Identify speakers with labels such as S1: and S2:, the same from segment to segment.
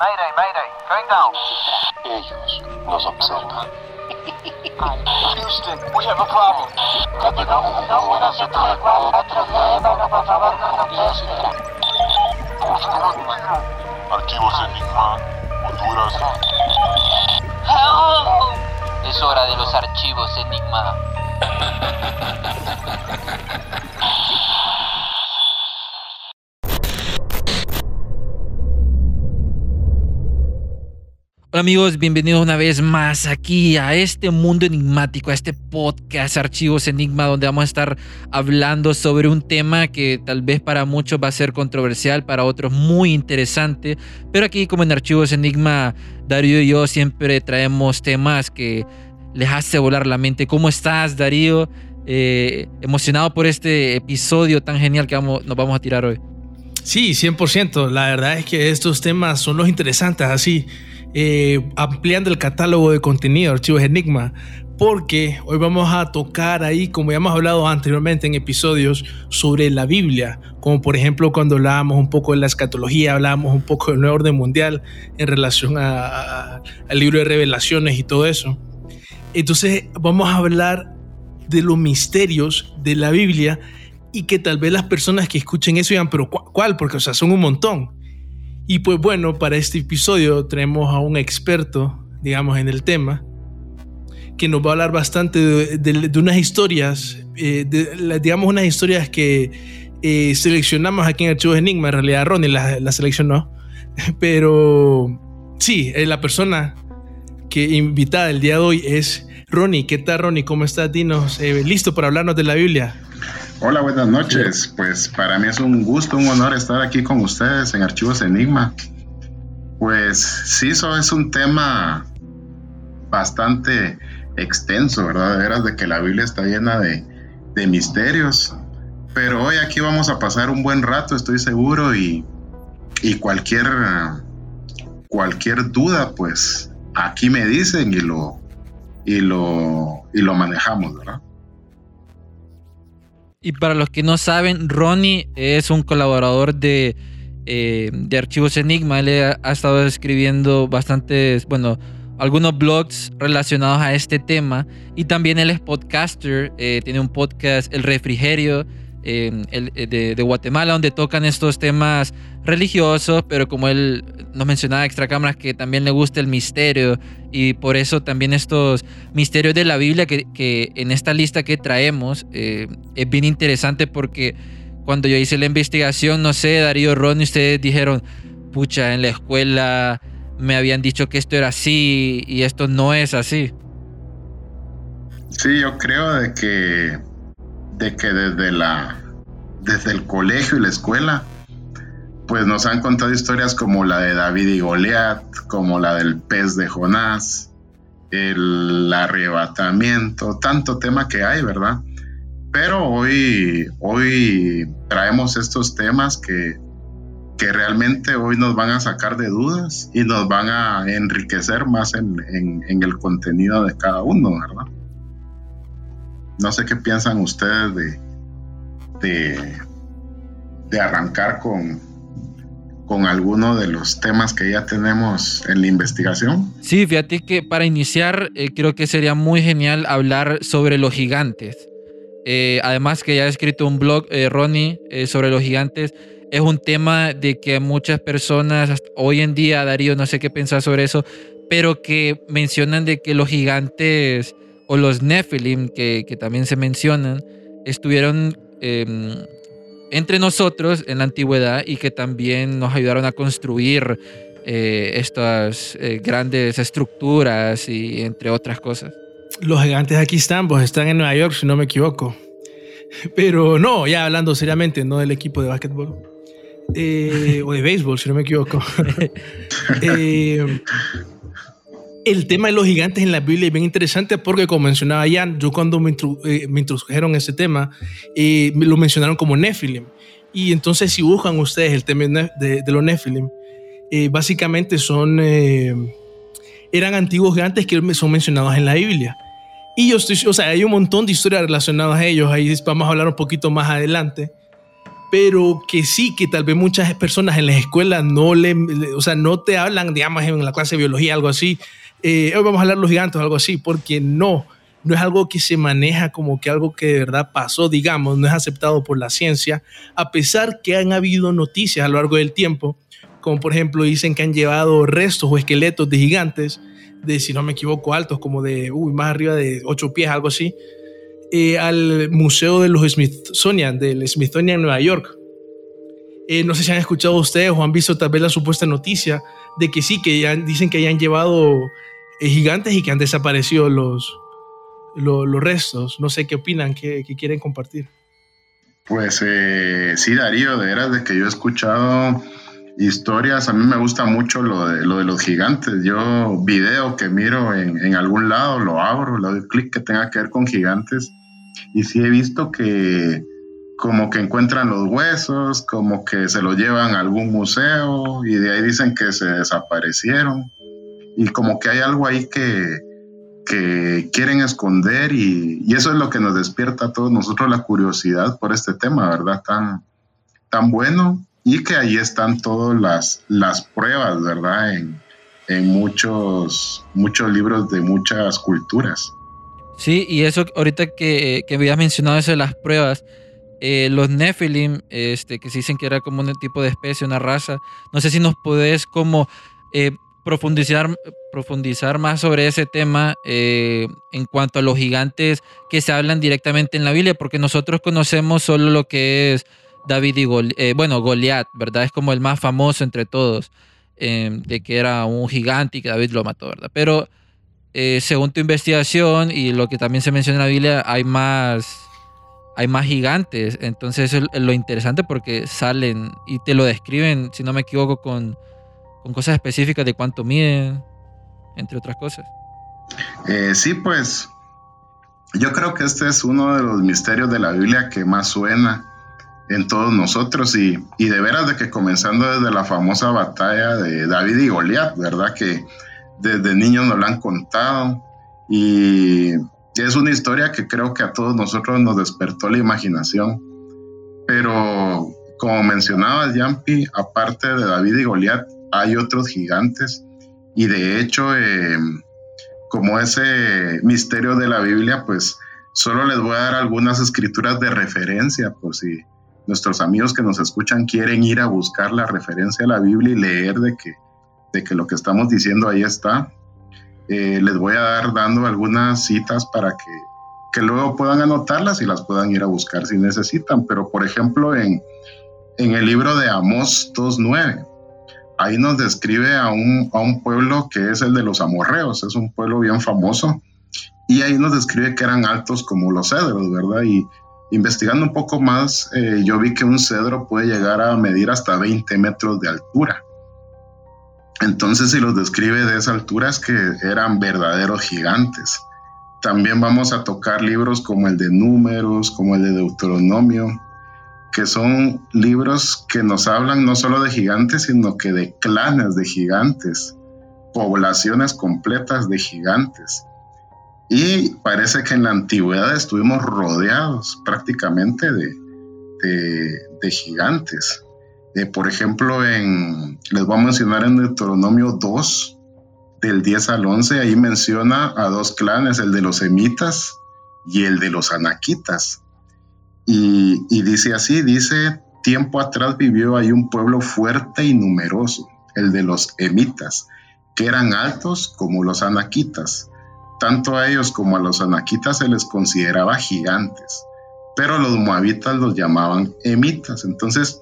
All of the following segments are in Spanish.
S1: Mayday, mayday, going down.
S2: Ellos nos observan.
S1: Houston, we have a problem.
S2: Archivos Enigma, Honduras.
S3: Es hora de los archivos Enigma.
S4: Hola amigos, bienvenidos una vez más aquí a este mundo enigmático, a este podcast Archivos Enigma, donde vamos a estar hablando sobre un tema que tal vez para muchos va a ser controversial, para otros muy interesante, pero aquí como en Archivos Enigma, Darío y yo siempre traemos temas que les hace volar la mente. ¿Cómo estás, Darío? Eh, emocionado por este episodio tan genial que vamos, nos vamos a tirar hoy.
S5: Sí, 100%. La verdad es que estos temas son los interesantes, así, eh, ampliando el catálogo de contenido, archivos Enigma, porque hoy vamos a tocar ahí, como ya hemos hablado anteriormente en episodios, sobre la Biblia, como por ejemplo cuando hablábamos un poco de la escatología, hablábamos un poco del nuevo orden mundial en relación al libro de revelaciones y todo eso. Entonces vamos a hablar de los misterios de la Biblia y que tal vez las personas que escuchen eso digan, pero ¿cu- ¿cuál? Porque, o sea, son un montón. Y pues bueno, para este episodio tenemos a un experto, digamos, en el tema, que nos va a hablar bastante de, de- de unas historias, eh, de, digamos, unas historias que eh, seleccionamos aquí en Archivos Enigma. En realidad, Ronnie las la seleccionó. Pero sí, eh, la persona que invitada el día de hoy es Ronnie. ¿Qué tal, Ronnie? ¿Cómo estás? Dinos, eh, listo para hablarnos de la Biblia.
S6: Hola, buenas noches. Pues para mí es un gusto, un honor estar aquí con ustedes en Archivos Enigma. Pues sí, eso es un tema bastante extenso, ¿verdad? De veras de que la Biblia está llena de, de misterios. Pero hoy aquí vamos a pasar un buen rato, estoy seguro, y, y cualquier, cualquier duda, pues aquí me dicen y lo, y lo, y lo manejamos, ¿verdad?
S4: Y para los que no saben, Ronnie es un colaborador de, eh, de Archivos Enigma. Él ha, estado escribiendo bastantes, bueno, algunos blogs relacionados a este tema. Y también él es podcaster. eh, tiene un podcast, El Refrigerio, eh, el- eh, de, Guatemala, donde tocan estos temas religiosos. Pero como él nos mencionaba extra cámaras, que también le gusta el misterio. Y por eso también estos misterios de la Biblia que, que en esta lista que traemos eh, es bien interesante porque cuando yo hice la investigación, no sé, Darío, Ron, ustedes dijeron, pucha, en la escuela me habían dicho que esto era así y esto no es así.
S6: Sí, yo creo de que, de que desde la desde el colegio y la escuela, pues nos han contado historias como la de David y Goliat, como la del pez de Jonás, el arrebatamiento, tanto tema que hay, ¿verdad? Pero hoy, hoy traemos estos temas que, que realmente hoy nos van a sacar de dudas y nos van a enriquecer más en, en- en el contenido de cada uno, ¿verdad? No sé qué piensan ustedes de, de, de arrancar con, con alguno de los temas que ya tenemos en la investigación.
S4: Sí, fíjate que para iniciar eh, creo que sería muy genial hablar sobre los gigantes. Eh, además que ya he escrito un blog, eh, Ronnie, sobre los gigantes. Es un tema de que muchas personas hoy en día, Darío, no sé qué pensar sobre eso, pero que mencionan de que los gigantes o los Nephilim, que, que también se mencionan, estuvieron em, entre nosotros en la antigüedad y que también nos ayudaron a construir eh, estas eh, grandes estructuras y entre otras cosas.
S5: Los gigantes aquí están, pues están en Nueva York, si no me equivoco. Pero no, ya hablando seriamente, no del equipo de básquetbol. Eh, o de béisbol, si no me equivoco. Eh, el tema de los gigantes en la Biblia es bien interesante porque, como mencionaba Jan, yo cuando eh, me introdujeron ese tema, eh, me lo mencionaron como Nephilim. Y entonces, si buscan ustedes el tema de- de los Nephilim, eh, básicamente son, eh, eran antiguos gigantes que son mencionados en la Biblia. Y yo estoy, o sea, hay un montón de historias relacionadas a ellos, ahí vamos a hablar un poquito más adelante. pero que sí, que tal vez muchas personas en las escuelas no le, o sea, no te hablan, digamos, en la clase de biología, algo así, eh, hoy vamos a hablar de los gigantes, algo así, porque no, no es algo que se maneja como que algo que de verdad pasó, digamos, no es aceptado por la ciencia, a pesar que han habido noticias a lo largo del tiempo, como por ejemplo dicen que han llevado restos o esqueletos de gigantes, de si no me equivoco, altos, como de, uy, más arriba de 8 pies, algo así, eh, al Museo de los Smithsonian, del Smithsonian en Nueva York. Eh, no sé si han escuchado ustedes o han visto tal vez la supuesta noticia de que sí, que ya dicen que hayan llevado eh, gigantes y que han desaparecido los, los, restos. No sé qué opinan, qué, quieren compartir.
S6: Pues sí, Darío, de veras de que yo he escuchado historias, a mí me gusta mucho lo de, lo de los gigantes. Yo video que miro en, en algún lado, lo abro, le doy clic que tenga que ver con gigantes y sí he visto que como que encuentran los huesos, como que se los llevan a algún museo y de ahí dicen que se desaparecieron. Y como que hay algo ahí que, que quieren esconder y, y, eso es lo que nos despierta a todos nosotros la curiosidad por este tema, ¿verdad? Tan, tan bueno y que ahí están todas las, las pruebas, ¿verdad? En, en muchos, muchos libros de muchas culturas.
S4: Sí, y eso ahorita que, que habías mencionado eso de las pruebas, eh, los Nephilim, este, que se dicen que era como un tipo de especie, una raza, no sé si nos podés como eh, profundizar, profundizar más sobre ese tema eh, en cuanto a los gigantes que se hablan directamente en la Biblia, porque nosotros conocemos solo lo que es David y bueno, Goliat, ¿verdad? Es como el más famoso entre todos, de que era un gigante y que David lo mató, ¿verdad? Pero según tu investigación y lo que también se menciona en la Biblia, hay más, hay más gigantes. Entonces es lo interesante porque salen y te lo describen, si no me equivoco, con, cosas específicas de cuánto miden, entre otras cosas.
S6: Eh, sí, pues yo creo que este es uno de los misterios de la Biblia que más suena en todos nosotros y, de veras de que comenzando desde la famosa batalla de David y Goliat, ¿verdad? Que desde niños nos la han contado y es una historia que creo que a todos nosotros nos despertó la imaginación. Pero como mencionabas, Yampi, aparte de David y Goliat, hay otros gigantes y de hecho, em, como ese misterio de la Biblia, pues solo les voy a dar algunas escrituras de referencia por si nuestros amigos que nos escuchan quieren ir a buscar la referencia a la Biblia y leer de que de que lo que estamos diciendo ahí está. Eh, les voy a dar dando algunas citas para que, que, luego puedan anotarlas y las puedan ir a buscar si necesitan. Pero, por ejemplo, en, en el libro de Amós 2.9, ahí nos describe a un, a un pueblo que es el de los amorreos, es un pueblo bien famoso. Y ahí nos describe que eran altos como los cedros, ¿verdad? Y investigando un poco más, eh, yo vi que un cedro puede llegar a medir hasta 20 metros de altura. Entonces, si los describe de esa altura es que eran verdaderos gigantes. También vamos a tocar libros como el de Números, como el de Deuteronomio, que son libros que nos hablan no solo de gigantes, sino que de clanes de gigantes, poblaciones completas de gigantes. Y parece que en la antigüedad estuvimos rodeados prácticamente de, de gigantes. Eh, por ejemplo, en, les voy a mencionar en Deuteronomio 2, del 10 al 11, ahí menciona a dos clanes, el de los semitas y el de los anaquitas. Y, dice así, dice, tiempo atrás vivió ahí un pueblo fuerte y numeroso, el de los emitas, que eran altos como los anaquitas. Tanto a ellos como a los anaquitas se les consideraba gigantes, pero los moabitas los llamaban emitas. Entonces,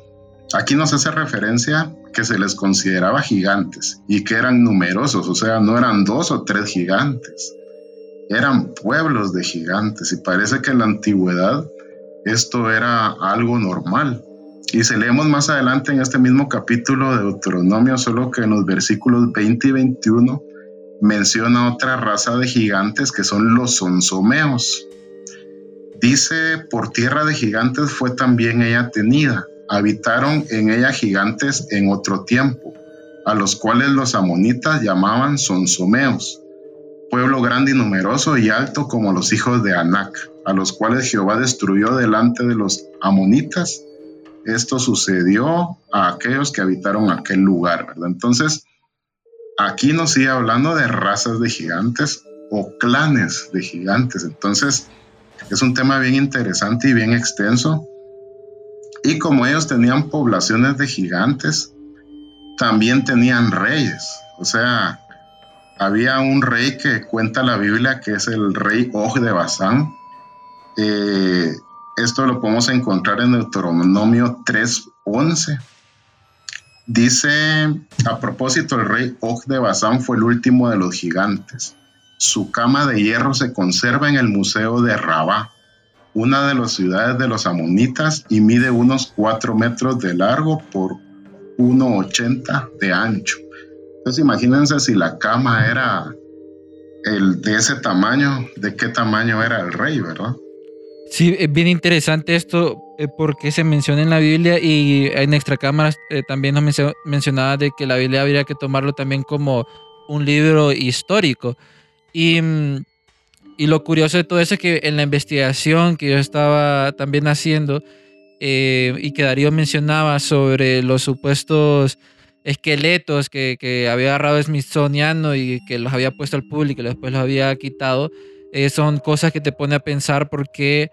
S6: Aquí nos hace referencia que se les consideraba gigantes y que eran numerosos, o sea, no eran dos o tres gigantes, eran pueblos de gigantes y parece que en la antigüedad esto era algo normal. Y se leemos más adelante en este mismo capítulo de Deuteronomio, solo que en los versículos 20 y 21 menciona otra raza de gigantes que son los sonsomeos. Dice, por tierra de gigantes fue también ella tenida habitaron en ella gigantes en otro tiempo, a los cuales los amonitas llamaban sonsomeos, pueblo grande y numeroso y alto como los hijos de Anac, a los cuales Jehová destruyó delante de los amonitas esto sucedió a aquellos que habitaron aquel lugar, ¿verdad? Entonces, aquí nos sigue hablando de razas de gigantes o clanes de gigantes. Entonces, es un tema bien interesante y bien extenso. Y como ellos tenían poblaciones de gigantes, también tenían reyes. O sea, había un rey que cuenta la Biblia que es el rey Og de Basán. Eh, esto lo podemos encontrar en Deuteronomio 3:11. Dice, a propósito, el rey Og de Basán fue el último de los gigantes. Su cama de hierro se conserva en el Museo de Rabá, una de las ciudades de los amonitas, y mide unos 4 metros de largo por 1,80 de ancho. Entonces imagínense si la cama era el de ese tamaño, de qué tamaño era el rey, ¿verdad?
S4: Sí, es bien interesante esto eh, porque se menciona en la Biblia y en extracámaras eh, también nos mencionaba de que la Biblia habría que tomarlo también como un libro histórico. Y, mm, y lo curioso de todo eso es que en la investigación que yo estaba también haciendo eh, y que Darío mencionaba sobre los supuestos esqueletos que, había agarrado Smithsoniano y que los había puesto al público y después los había quitado, eh, son cosas que te pone a pensar porque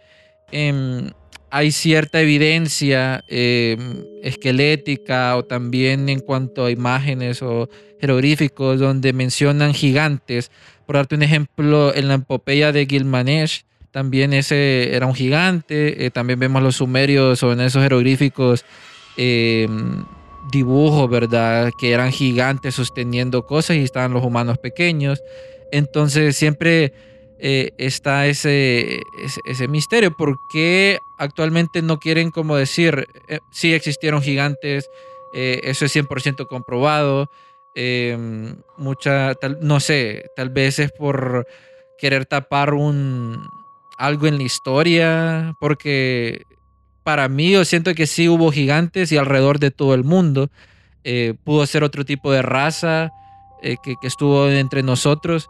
S4: em, hay cierta evidencia em, esquelética o también en cuanto a imágenes o jeroglíficos donde mencionan gigantes por darte un ejemplo, en la epopeya de Gilgamesh, también ese era un gigante. Eh, también vemos los sumerios o en esos jeroglíficos eh, dibujos, ¿verdad? Que eran gigantes sosteniendo cosas y estaban los humanos pequeños. Entonces siempre eh, está ese, ese, misterio. ¿Por qué actualmente no quieren como decir, sí existieron gigantes, eso es 100% comprobado? Em, mucha, no sé, tal vez es por querer tapar un algo en la historia, porque para mí yo siento que sí hubo gigantes y alrededor de todo el mundo. Eh, pudo ser otro tipo de raza eh, que, que, estuvo entre nosotros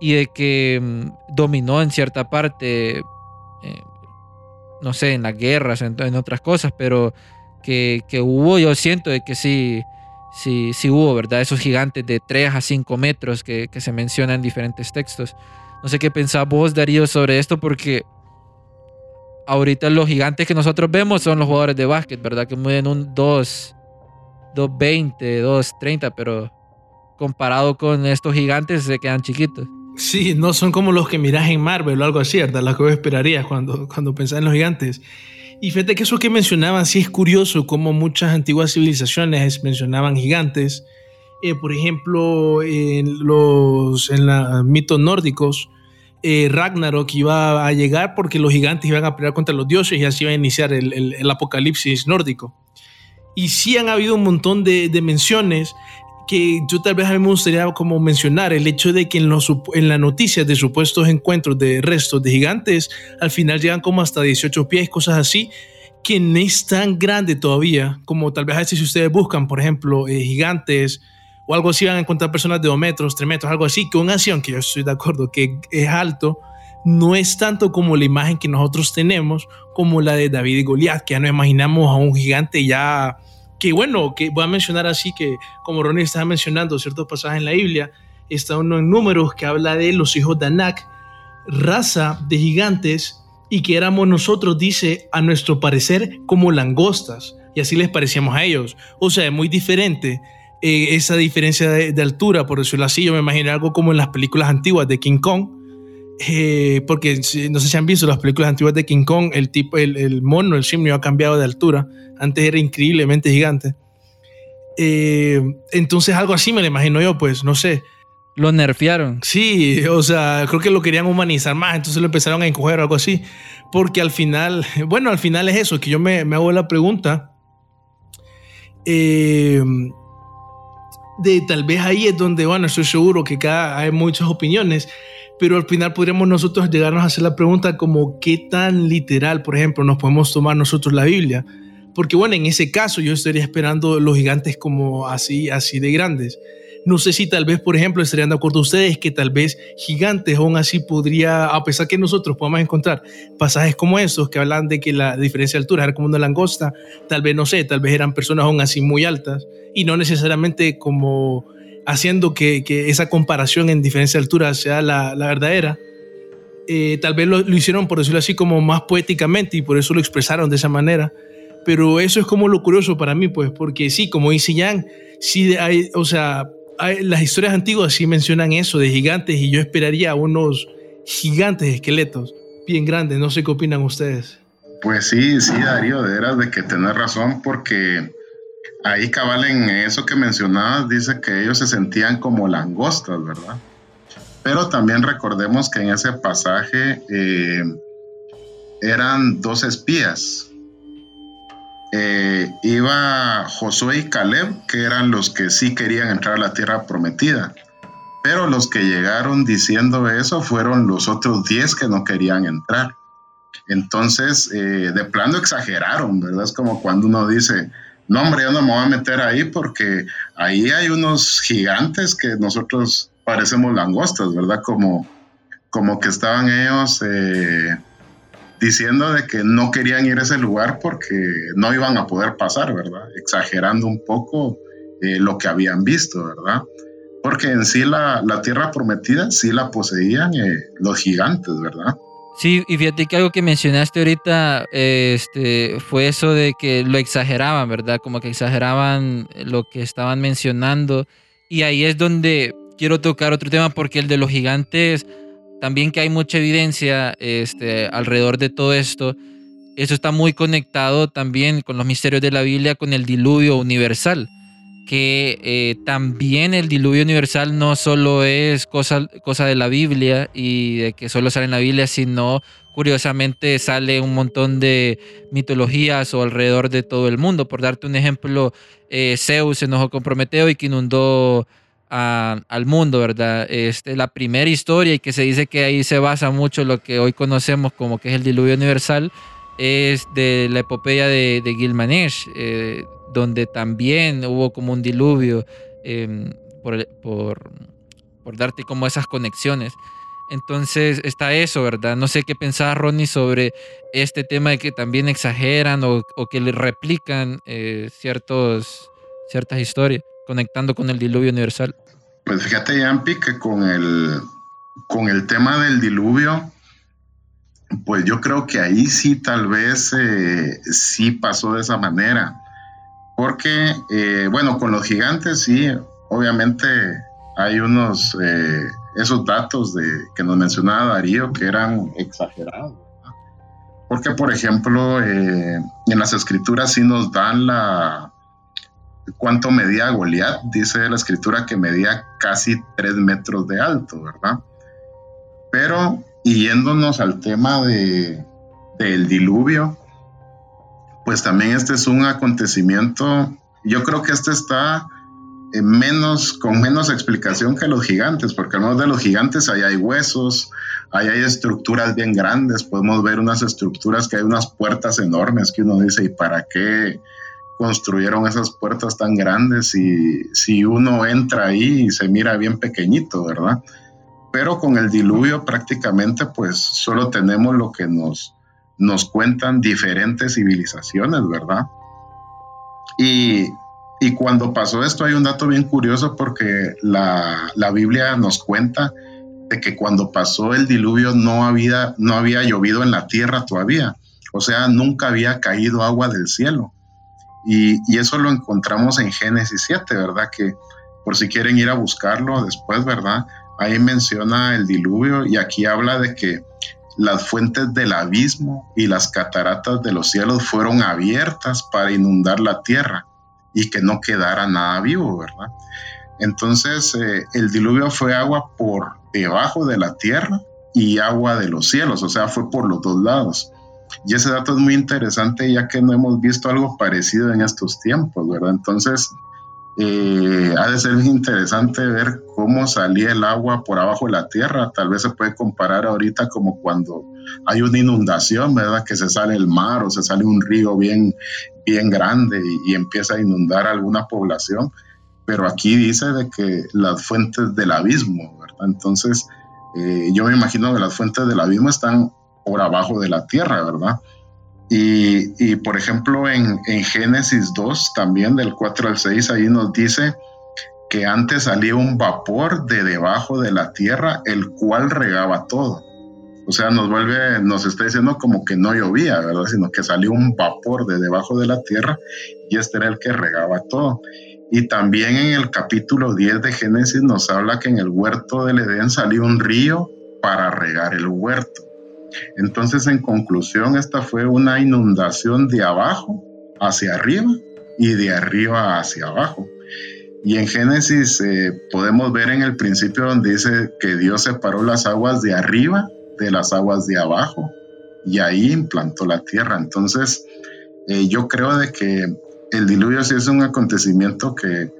S4: y de que mm, dominó en cierta parte, eh, no sé, en las guerras, en, en otras cosas, pero que, que, hubo, yo siento de que sí, sí hubo, ¿verdad? Esos gigantes de 3 a 5 metros que, se mencionan en diferentes textos. No sé qué pensás vos, Darío, sobre esto, porque ahorita los gigantes que nosotros vemos son los jugadores de básquet, ¿verdad? Que miden un 2, 2.20, 2.30, pero comparado con estos gigantes se quedan chiquitos.
S5: Sí, no son como los que mirás en Marvel o algo así, ¿verdad? Lo que vos esperarías cuando, cuando pensás en los gigantes. Y fíjate que eso que mencionaban sí es curioso, como muchas antiguas civilizaciones mencionaban gigantes. Eh, por ejemplo, en los en los mitos nórdicos, eh, Ragnarok iba a llegar porque los gigantes iban a pelear contra los dioses y así iba a iniciar el, el, apocalipsis nórdico. Y sí han habido un montón de, de, menciones que yo tal vez a mí me gustaría como mencionar el hecho de que en, los, en las noticias de supuestos encuentros de restos de gigantes, al final llegan como hasta 18 pies, cosas así, que no es tan grande todavía, como tal vez a veces si ustedes buscan, por ejemplo, eh, gigantes o algo así, van a encontrar personas de 2 metros, 3 metros, algo así, que una acción que yo estoy de acuerdo que es alto, no es tanto como la imagen que nosotros tenemos, como la de David y Goliat, que ya nos imaginamos a un gigante ya que bueno, que voy a mencionar así que como Ronnie estaba mencionando ciertos pasajes en la Biblia, está uno en números que habla de los hijos de Anak, raza de gigantes y que éramos nosotros, dice, a nuestro parecer como langostas y así les parecíamos a ellos. O sea, es muy diferente eh, esa diferencia de, altura, por decirlo así, yo me imagino algo como en las películas antiguas de King Kong, eh, porque no sé si han visto las películas antiguas de King Kong, el tipo, el, el mono, el simio ha cambiado de altura antes era increíblemente gigante. Eh, entonces algo así me lo imagino yo, pues, no sé.
S4: Lo nerfearon.
S5: Sí, o sea, creo que lo querían humanizar más, entonces lo empezaron a encoger o algo así. Porque al final, bueno, al final es eso, que yo me, me hago la pregunta. Eh, de tal vez ahí es donde, bueno, estoy seguro que cada, hay muchas opiniones, pero al final podríamos nosotros llegarnos a hacer la pregunta como qué tan literal, por ejemplo, nos podemos tomar nosotros la Biblia. Porque bueno, en ese caso yo estaría esperando los gigantes como así, así de grandes. No sé si tal vez, por ejemplo, estarían de acuerdo ustedes que tal vez gigantes aún así podría, a pesar que nosotros podamos encontrar pasajes como estos que hablan de que la diferencia de altura era como una langosta, tal vez, no sé, tal vez eran personas aún así muy altas y no necesariamente como haciendo que, esa comparación en diferencia de altura sea la, verdadera. Eh, tal vez lo, hicieron, por decirlo así, como más poéticamente y por eso lo expresaron de esa manera. Pero eso es como lo curioso para mí, pues, porque sí, como dice Jan, sí hay, o sea, las historias antiguas sí mencionan eso de gigantes y yo esperaría unos gigantes esqueletos bien grandes. No sé qué opinan ustedes.
S6: Pues sí, sí, Darío, de veras de que tenés razón, porque ahí cabal en eso que mencionabas dice que ellos se sentían como langostas, ¿verdad? Pero también recordemos que en ese pasaje eh, eran dos espías, eh, iba Josué y Caleb, que eran los que sí querían entrar a la tierra prometida. Pero los que llegaron diciendo eso fueron los otros 10 que no querían entrar. Entonces, eh, de plano exageraron, ¿verdad? Es como cuando uno dice, no, hombre, yo no me voy a meter ahí porque ahí hay unos gigantes que nosotros parecemos langostas, ¿verdad? Como, como que estaban ellos... Eh, diciendo de que no querían ir a ese lugar porque no iban a poder pasar, ¿verdad? Exagerando un poco eh, lo que habían visto, ¿verdad? Porque en sí la, la tierra prometida sí la poseían eh, los gigantes, ¿verdad?
S4: Sí, y fíjate que algo que mencionaste ahorita este, fue eso de que lo exageraban, ¿verdad? Como que exageraban lo que estaban mencionando. Y ahí es donde quiero tocar otro tema porque el de los gigantes también que hay mucha evidencia este, alrededor de todo esto. Eso está muy conectado también con los misterios de la Biblia, con el diluvio universal. Que eh, también el diluvio universal no solo es cosa, cosa de la Biblia y de que solo sale en la Biblia, sino curiosamente sale un montón de mitologías o alrededor de todo el mundo. Por darte un ejemplo, eh, Zeus se enojó con Prometeo y que inundó al mundo, ¿verdad? Este, la primera historia y que se dice que ahí se basa mucho lo que hoy conocemos como que es el diluvio universal, es de la epopeya de, de donde también hubo como un diluvio em, por, por, por, darte como esas conexiones. Entonces está eso, ¿verdad? No sé qué pensaba Ronnie sobre este tema de que también exageran o, o que le replican eh, ciertos, ciertas historias conectando con el diluvio universal.
S6: Pues fíjate, Yampi, que con el, con el tema del diluvio, pues yo creo que ahí sí tal vez eh, sí pasó de esa manera. Porque, eh, bueno, con los gigantes sí, obviamente hay unos, eh, esos datos de, que nos mencionaba Darío que eran exagerados. Porque, por ejemplo, en las escrituras sí nos dan la, cuánto medía Goliat. Dice la escritura que medía casi tres metros de alto, ¿verdad? Pero yéndonos al tema de, del diluvio, pues también este es un acontecimiento, yo creo que este está menos, con menos explicación que los gigantes, porque al menos de los gigantes ahí hay huesos, ahí hay estructuras bien grandes, podemos ver unas estructuras que hay unas puertas enormes que uno dice, ¿y para qué? construyeron esas puertas tan grandes y si uno entra ahí se mira bien pequeñito, ¿verdad? Pero con el diluvio prácticamente pues solo tenemos lo que nos, nos cuentan diferentes civilizaciones, ¿verdad? Y, y cuando pasó esto hay un dato bien curioso porque la, la, Biblia nos cuenta de que cuando pasó el diluvio no había, no había llovido en la tierra todavía, o sea, nunca había caído agua del cielo. Y, eso lo encontramos en Génesis 7, ¿verdad? Que por si quieren ir a buscarlo después, ¿verdad? Ahí menciona el diluvio y aquí habla de que las fuentes del abismo y las cataratas de los cielos fueron abiertas para inundar la tierra y que no quedara nada vivo, ¿verdad? Entonces eh, el diluvio fue agua por debajo de la tierra y agua de los cielos, o sea, fue por los dos lados. Y ese dato es muy interesante ya que no hemos visto algo parecido en estos tiempos, ¿verdad? Entonces, eh, ha de ser interesante ver cómo salía el agua por abajo de la tierra. Tal vez se puede comparar ahorita como cuando hay una inundación, ¿verdad? Que se sale el mar o se sale un río bien, bien grande y, empieza a inundar alguna población. pero aquí dice de que las fuentes del abismo, ¿verdad? Entonces, eh, yo me imagino que las fuentes del abismo están por abajo de la tierra, ¿verdad? Y, por ejemplo, en, en, Génesis 2, también del 4 al 6, ahí nos dice que antes salía un vapor de debajo de la tierra, el cual regaba todo. O sea, nos vuelve, nos está diciendo como que no llovía, ¿verdad? Sino que salió un vapor de debajo de la tierra y este era el que regaba todo. Y también en el capítulo 10 de Génesis nos habla que en el huerto del Edén salió un río para regar el huerto. Entonces, en conclusión, esta fue una inundación de abajo hacia arriba y de arriba hacia abajo. Y en Génesis eh, podemos ver en el principio donde dice que Dios separó las aguas de arriba de las aguas de abajo y ahí implantó la tierra. Entonces, eh, yo creo de que el diluvio sí es un acontecimiento que,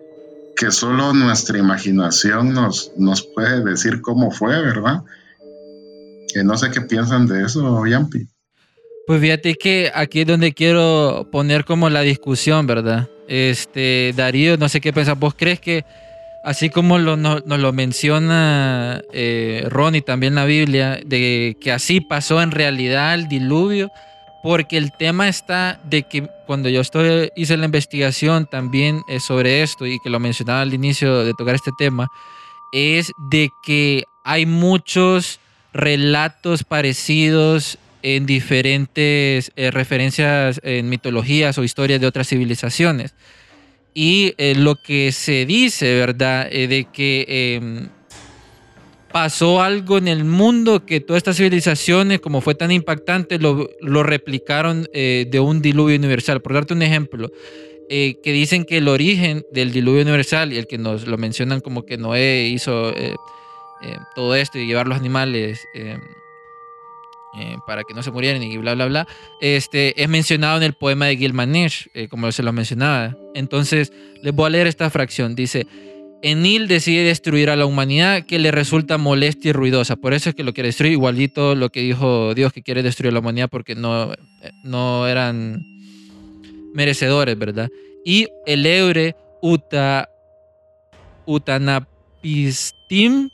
S6: que solo nuestra imaginación nos, nos puede decir cómo fue, ¿verdad? Que no sé qué piensan de eso, Yampi.
S4: Pues fíjate que aquí es donde quiero poner como la discusión, ¿verdad? Este, Darío, no sé qué piensas. ¿Vos crees que así como nos, lo menciona eh, Ronnie también la Biblia, de que así pasó en realidad el diluvio, porque el tema está de que cuando yo estoy, hice la investigación también eh, sobre esto y que lo mencionaba al inicio de tocar este tema, es de que hay muchos relatos parecidos en diferentes eh, referencias en mitologías o historias de otras civilizaciones. Y eh, lo que se dice, ¿verdad? Eh, de que em, pasó algo en el mundo que todas estas civilizaciones, como fue tan impactante, lo, lo replicaron de un diluvio universal. Por darte un ejemplo, que dicen que el origen del diluvio universal, y el que nos lo mencionan como que Noé hizo todo esto y llevar los animales em, eh, para que no se murieran y bla, bla, bla, este, es mencionado en el poema de Gilgamesh, eh, como se lo mencionaba. Entonces, les voy a leer esta fracción. Dice, Enil decide destruir a la humanidad que le resulta molesta y ruidosa. Por eso es que lo quiere destruir, igualito lo que dijo Dios que quiere destruir a la humanidad porque no, no eran merecedores, ¿verdad? Y el Eure Uta, Utanapistim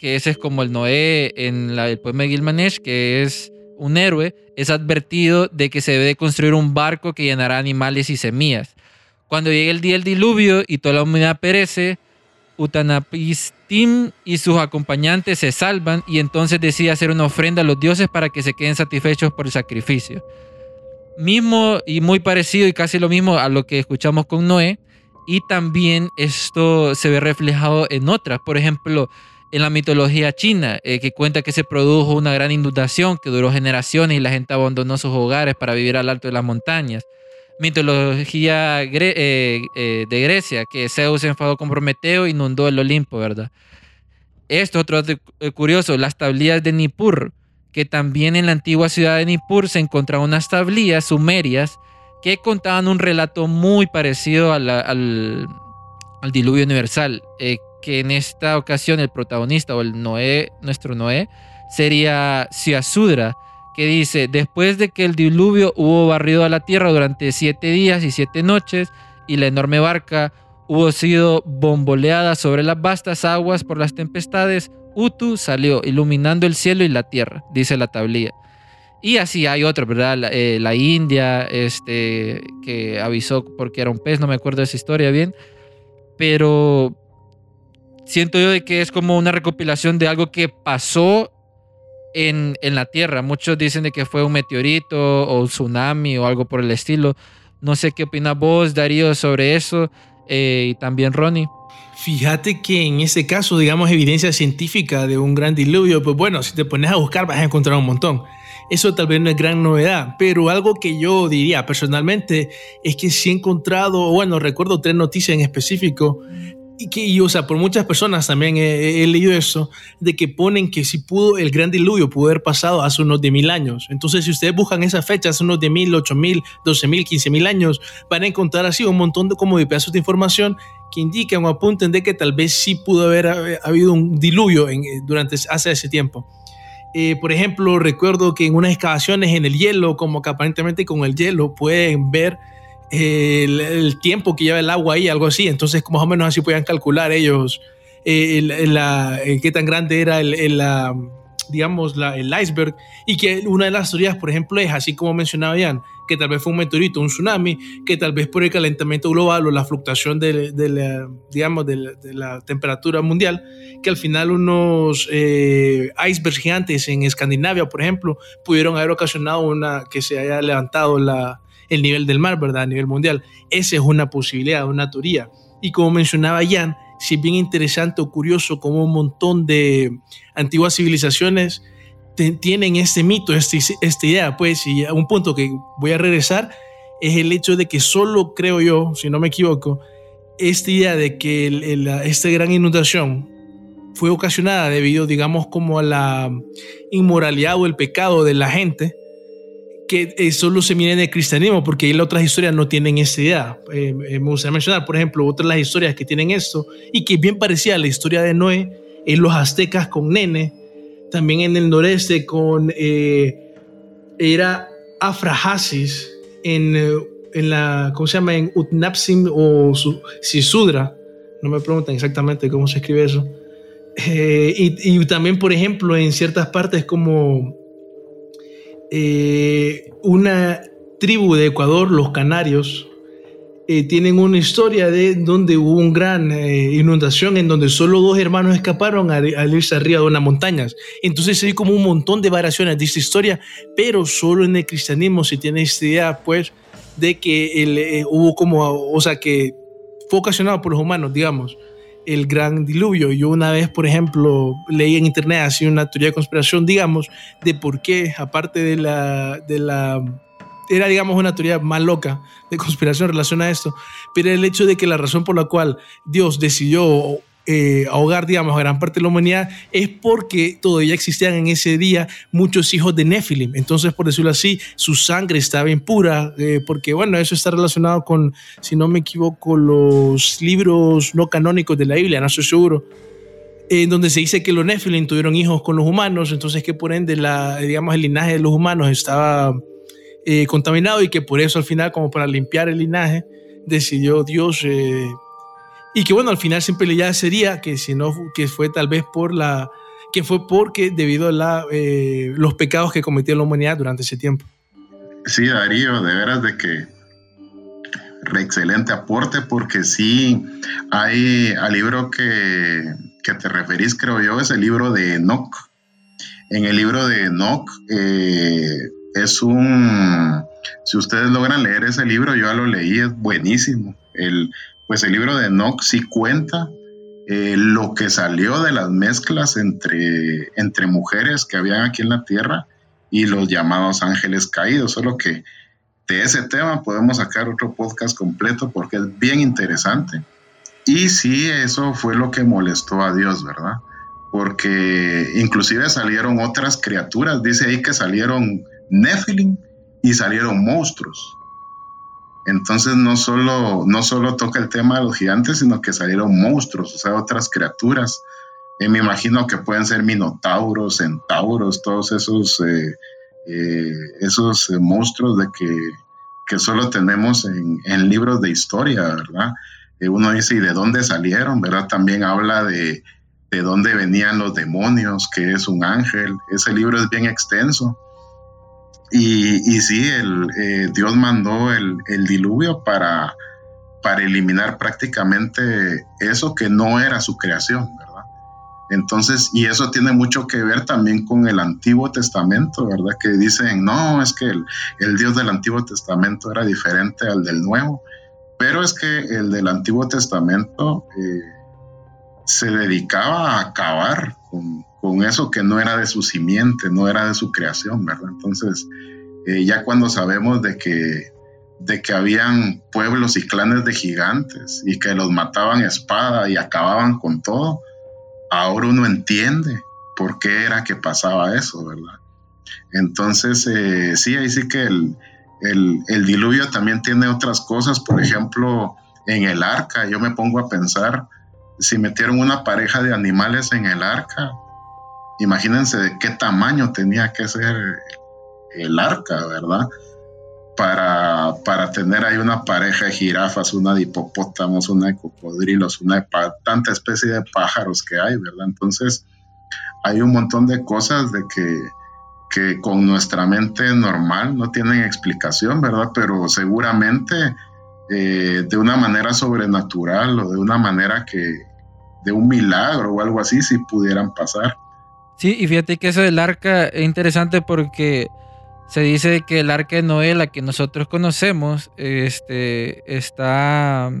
S4: que ese es como el Noé en el poema de Gilmanesh, que es un héroe, es advertido de que se debe construir un barco que llenará animales y semillas. Cuando llegue el día del diluvio y toda la humanidad perece, Utanapistim y sus acompañantes se salvan y entonces decide hacer una ofrenda a los dioses para que se queden satisfechos por el sacrificio. Mismo y muy parecido y casi lo mismo a lo que escuchamos con Noé. Y también esto se ve reflejado en otras. Por ejemplo, en la mitología china, eh, que cuenta que se produjo una gran inundación que duró generaciones y la gente abandonó sus hogares para vivir al alto de las montañas. Mitología eh, eh, de Grecia, que Zeus se enfadó con Prometeo e inundó el Olimpo, ¿verdad? Esto es otro curioso, las tablillas de Nippur, que también en la antigua ciudad de Nippur se encontraban unas tablillas sumerias que contaban un relato muy parecido al, diluvio universal, que en esta ocasión el protagonista o el Noé, nuestro Noé, sería Siasudra, que dice, después de que el diluvio hubo barrido a la tierra durante siete días y siete noches, y la enorme barca hubo sido bomboleada sobre las vastas aguas por las tempestades, Utu salió iluminando el cielo y la tierra, dice la tablilla. Y así hay otro, ¿verdad? La, eh, la, India, este, que avisó porque era un pez, no me acuerdo esa historia bien. Pero siento yo de que es como una recopilación de algo que pasó en, la Tierra. Muchos dicen de que fue un meteorito o un tsunami o algo por el estilo. No sé qué opina vos, Darío, sobre eso eh, y también Ronnie.
S5: Fíjate que en ese caso, digamos, evidencia científica de un gran diluvio, pues bueno, si te pones a buscar vas a encontrar un montón. Eso tal vez no es gran novedad, pero algo que yo diría personalmente es que sí he encontrado, bueno, recuerdo tres noticias en específico y que, o sea, por muchas personas también he, leído eso, de que ponen que si pudo, el gran diluvio pudo haber pasado hace unos de mil años. Entonces, si ustedes buscan esa fecha, hace unos de mil, ocho mil, doce mil, quince mil años, van a encontrar así un montón de, como de pedazos de información que indican o apunten de que tal vez sí pudo haber eh, habido un diluvio en, eh, durante hace ese tiempo. Eh, por ejemplo, recuerdo que en unas excavaciones en el hielo, como que aparentemente con el hielo pueden ver el, el tiempo que lleva el agua ahí, algo así. Entonces, más o menos así podían calcular ellos eh, el- el- la- eh, qué tan grande era el, la, digamos, la- el iceberg. Y que una de las teorías, por ejemplo, es así como mencionaba Ian, que tal vez fue un meteorito, un tsunami, que tal vez por el calentamiento global o la fluctuación de, de la, digamos, de la, de la temperatura mundial, que al final unos eh, icebergs gigantes en Escandinavia, por ejemplo, pudieron haber ocasionado una que se haya levantado la, el nivel del mar, ¿verdad? A nivel mundial. Esa es una posibilidad, una teoría. Y como mencionaba Jan, si bien interesante o curioso como un montón de antiguas civilizaciones tienen este mito, este, esta idea, pues, y a un punto que voy a regresar es el hecho de que solo creo yo, si no me equivoco, esta idea de que el- esta gran inundación fue ocasionada debido, digamos, como a la inmoralidad o el pecado de la gente, que eh, solo se mira en el cristianismo, porque ahí las otras historias no tienen esta idea. Eh, eh, me gustaría mencionar, por ejemplo, otras de las historias que tienen esto, y que bien parecida a la historia de Noé, en los aztecas con Nene, también en el noreste con, eh, era Afrahasis, en, eh, en la, ¿cómo se llama? En Utnapsim o Su- Sisudra, no me preguntan exactamente cómo se escribe eso. Y, y también, por ejemplo, en ciertas partes como eh, una tribu de Ecuador, los canarios, eh, tienen una historia de donde hubo una gran eh, inundación en donde solo dos hermanos escaparon al, irse arriba de unas montañas. Entonces hay como un montón de variaciones de esta historia, pero solo en el cristianismo se tiene esta idea, pues, de que hubo como, o sea, que fue ocasionado por los humanos, digamos, el gran diluvio. Yo una vez, por ejemplo, leí en internet así una teoría de conspiración, digamos, de por qué, aparte de la, de la era, digamos, una teoría más loca de conspiración en relación a esto, pero el hecho de que la razón por la cual Dios decidió eh, ahogar, digamos, a gran parte de la humanidad es porque todavía existían en ese día muchos hijos de Nephilim. Entonces, por decirlo así, su sangre estaba impura, eh, porque, bueno, eso está relacionado con, si no me equivoco, los libros no canónicos de la Biblia, no estoy seguro, en donde se dice que los Nephilim tuvieron hijos con los humanos, entonces que por ende, la, digamos, el linaje de los humanos estaba eh, contaminado y que por eso al final, como para limpiar el linaje, decidió Dios, eh, y que bueno, al final siempre ya sería que si no, que fue tal vez por la, que fue porque debido a la, eh, los pecados que cometió la humanidad durante ese tiempo.
S6: Sí, Darío, de veras de que re excelente aporte porque sí hay al libro que, que te referís, creo yo, es el libro de Enoch. En el libro de Enoch eh, es un, si ustedes logran leer ese libro, yo ya lo leí, es buenísimo. El, pues el libro de Enoch sí cuenta eh, lo que salió de las mezclas entre, entre mujeres que habían aquí en la tierra y los llamados ángeles caídos, solo que de ese tema podemos sacar otro podcast completo porque es bien interesante. Y sí, eso fue lo que molestó a Dios, ¿verdad? Porque inclusive salieron otras criaturas, dice ahí que salieron Nephilim y salieron monstruos. Entonces no solo, no solo toca el tema de los gigantes, sino que salieron monstruos, o sea, otras criaturas. Eh, me imagino que pueden ser minotauros, centauros, todos esos, eh, eh, esos monstruos de que, que solo tenemos en, en, libros de historia, ¿verdad? uno dice, ¿y de dónde salieron? ¿Verdad? También habla de, de dónde venían los demonios, que es un ángel. Ese libro es bien extenso. Y, sí, el, eh, Dios mandó el, diluvio para, para eliminar prácticamente eso que no era su creación, ¿verdad? Entonces, y eso tiene mucho que ver también con el Antiguo Testamento, ¿verdad? Que dicen, no, es que el, el Dios del Antiguo Testamento era diferente al del Nuevo, pero es que el del Antiguo Testamento eh, se dedicaba a acabar con, con eso que no era de su simiente, no era de su creación, ¿verdad? Entonces, eh, ya cuando sabemos de que, de que habían pueblos y clanes de gigantes y que los mataban a espada y acababan con todo, ahora uno entiende por qué era que pasaba eso, ¿verdad? Entonces, eh, sí, ahí sí que el, el, el diluvio también tiene otras cosas, por ejemplo, en el arca, yo me pongo a pensar, si metieron una pareja de animales en el arca, imagínense de qué tamaño tenía que ser el arca, ¿verdad? para, para tener ahí una pareja de jirafas, una de hipopótamos, una de cocodrilos, una de tanta especie de pájaros que hay, ¿verdad? Entonces, hay un montón de cosas de que, que con nuestra mente normal no tienen explicación, ¿verdad? Pero seguramente eh, de una manera sobrenatural o de una manera que, de un milagro o algo así, si pudieran pasar.
S4: Sí, y fíjate que eso del arca es interesante porque se dice que el arca de Noé, la que nosotros conocemos, este, está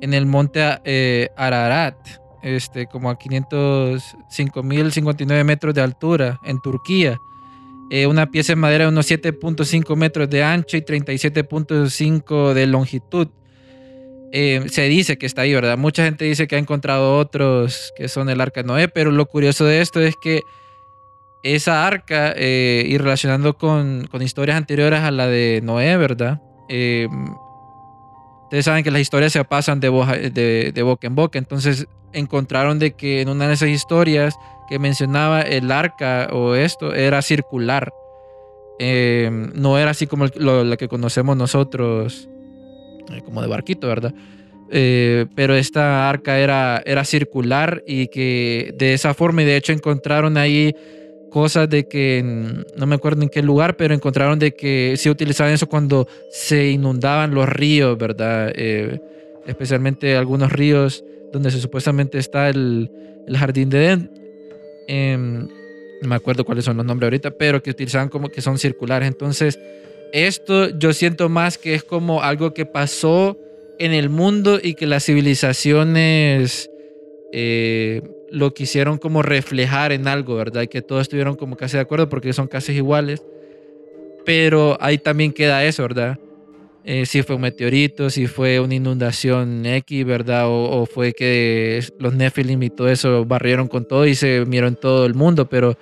S4: en el monte eh, Ararat, este, como a 505.059 metros de altura, en Turquía. Eh, una pieza de madera de unos 7.5 metros de ancho y 37.5 de longitud. Eh, se dice que está ahí, ¿verdad? Mucha gente dice que ha encontrado otros que son el arca de Noé, pero lo curioso de esto es que esa arca, eh, y relacionando con, historias anteriores a la de Noé, ¿verdad? Eh, ustedes saben que las historias se pasan de, boca en boca, entonces encontraron de que en una de esas historias que mencionaba el arca o esto era circular. no era así como la que conocemos nosotros eh, como de barquito, ¿verdad? Eh, pero esta arca era, era circular y que de esa forma, y de hecho encontraron ahí cosas de que, no me acuerdo en qué lugar, pero encontraron de que se utilizaban eso cuando se inundaban los ríos, ¿verdad? Eh, especialmente algunos ríos donde supuestamente está el, el jardín de Edén. Em, no me acuerdo cuáles son los nombres ahorita, pero que utilizaban como que son circulares. Entonces, esto yo siento más que es como algo que pasó en el mundo y que las civilizaciones eh, lo quisieron como reflejar en algo, ¿verdad? Y que todos estuvieron como casi de acuerdo porque son casi iguales. Pero ahí también queda eso, ¿verdad? Eh, si fue un meteorito, si fue una inundación X, ¿verdad? O, fue que los Nephilim y todo eso barrieron con todo y se en todo el mundo, pero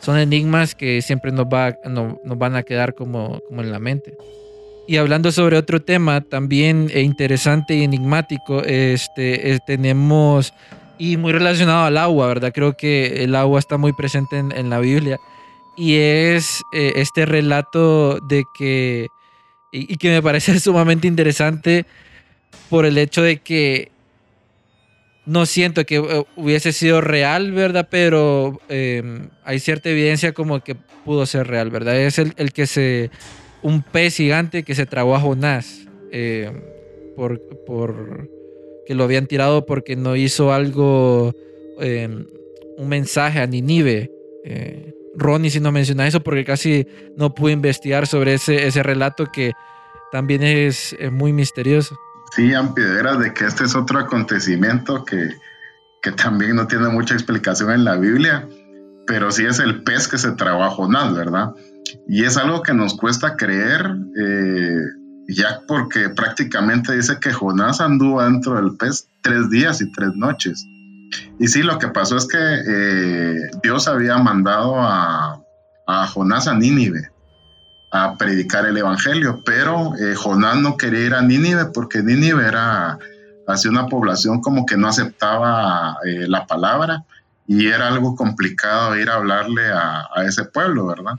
S4: son enigmas que siempre nos, va, nos van a quedar como, como en la mente. Y hablando sobre otro tema también interesante y enigmático, este, tenemos, y muy relacionado al agua, ¿verdad? Creo que el agua está muy presente en, la Biblia. Y es eh, este relato de que, y que me parece sumamente interesante por el hecho de que no siento que eh, hubiese sido real, ¿verdad? Pero em, hay cierta evidencia como que pudo ser real, ¿verdad? Es el, que se... Un pez gigante que se tragó a Jonás em, por, por, que lo habían tirado porque no hizo algo, em, un mensaje a Ninive. Eh, Ronnie si no menciona eso porque casi no pude investigar sobre ese, ese relato que también es muy misterioso.
S6: Sí, Ampiedera, de que este es otro acontecimiento que, también no tiene mucha explicación en la Biblia, pero sí es el pez que se trabó a Jonás, ¿verdad? Y es algo que nos cuesta creer, eh, ya porque prácticamente dice que Jonás anduvo dentro del pez tres días y tres noches. Y sí, lo que pasó es que eh, Dios había mandado a, a Jonás a Nínive a predicar el evangelio, pero eh, Jonás no quería ir a Nínive porque Nínive era así una población como que no aceptaba eh, la palabra y era algo complicado ir a hablarle a, ese pueblo, ¿verdad?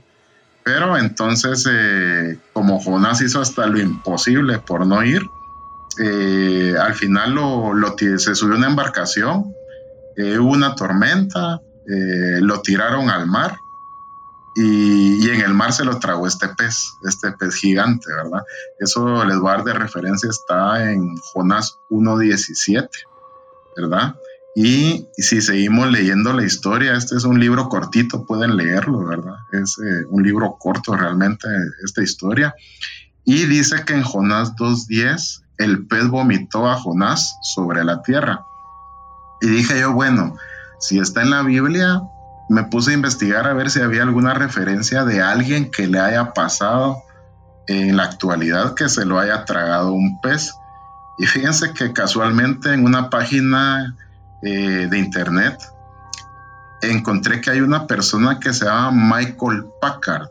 S6: Pero entonces, eh, como Jonás hizo hasta lo imposible por no ir, al final lo, se subió una embarcación, hubo una tormenta, lo tiraron al mar y, en el mar se lo tragó este pez, este pez gigante, ¿verdad? Eso les voy de referencia, está en Jonás 1.17, ¿verdad? Y, si seguimos leyendo la historia, este es un libro cortito, pueden leerlo, ¿verdad? Es eh, un libro corto realmente esta historia. Y dice que en Jonás 2.10 el pez vomitó a Jonás sobre la tierra. Y dije yo, bueno, si está en la Biblia, me puse a investigar a ver si había alguna referencia de alguien que le haya pasado en la actualidad que se lo haya tragado un pez. Y fíjense que casualmente en una página eh, de internet encontré que hay una persona que se llama Michael Packard.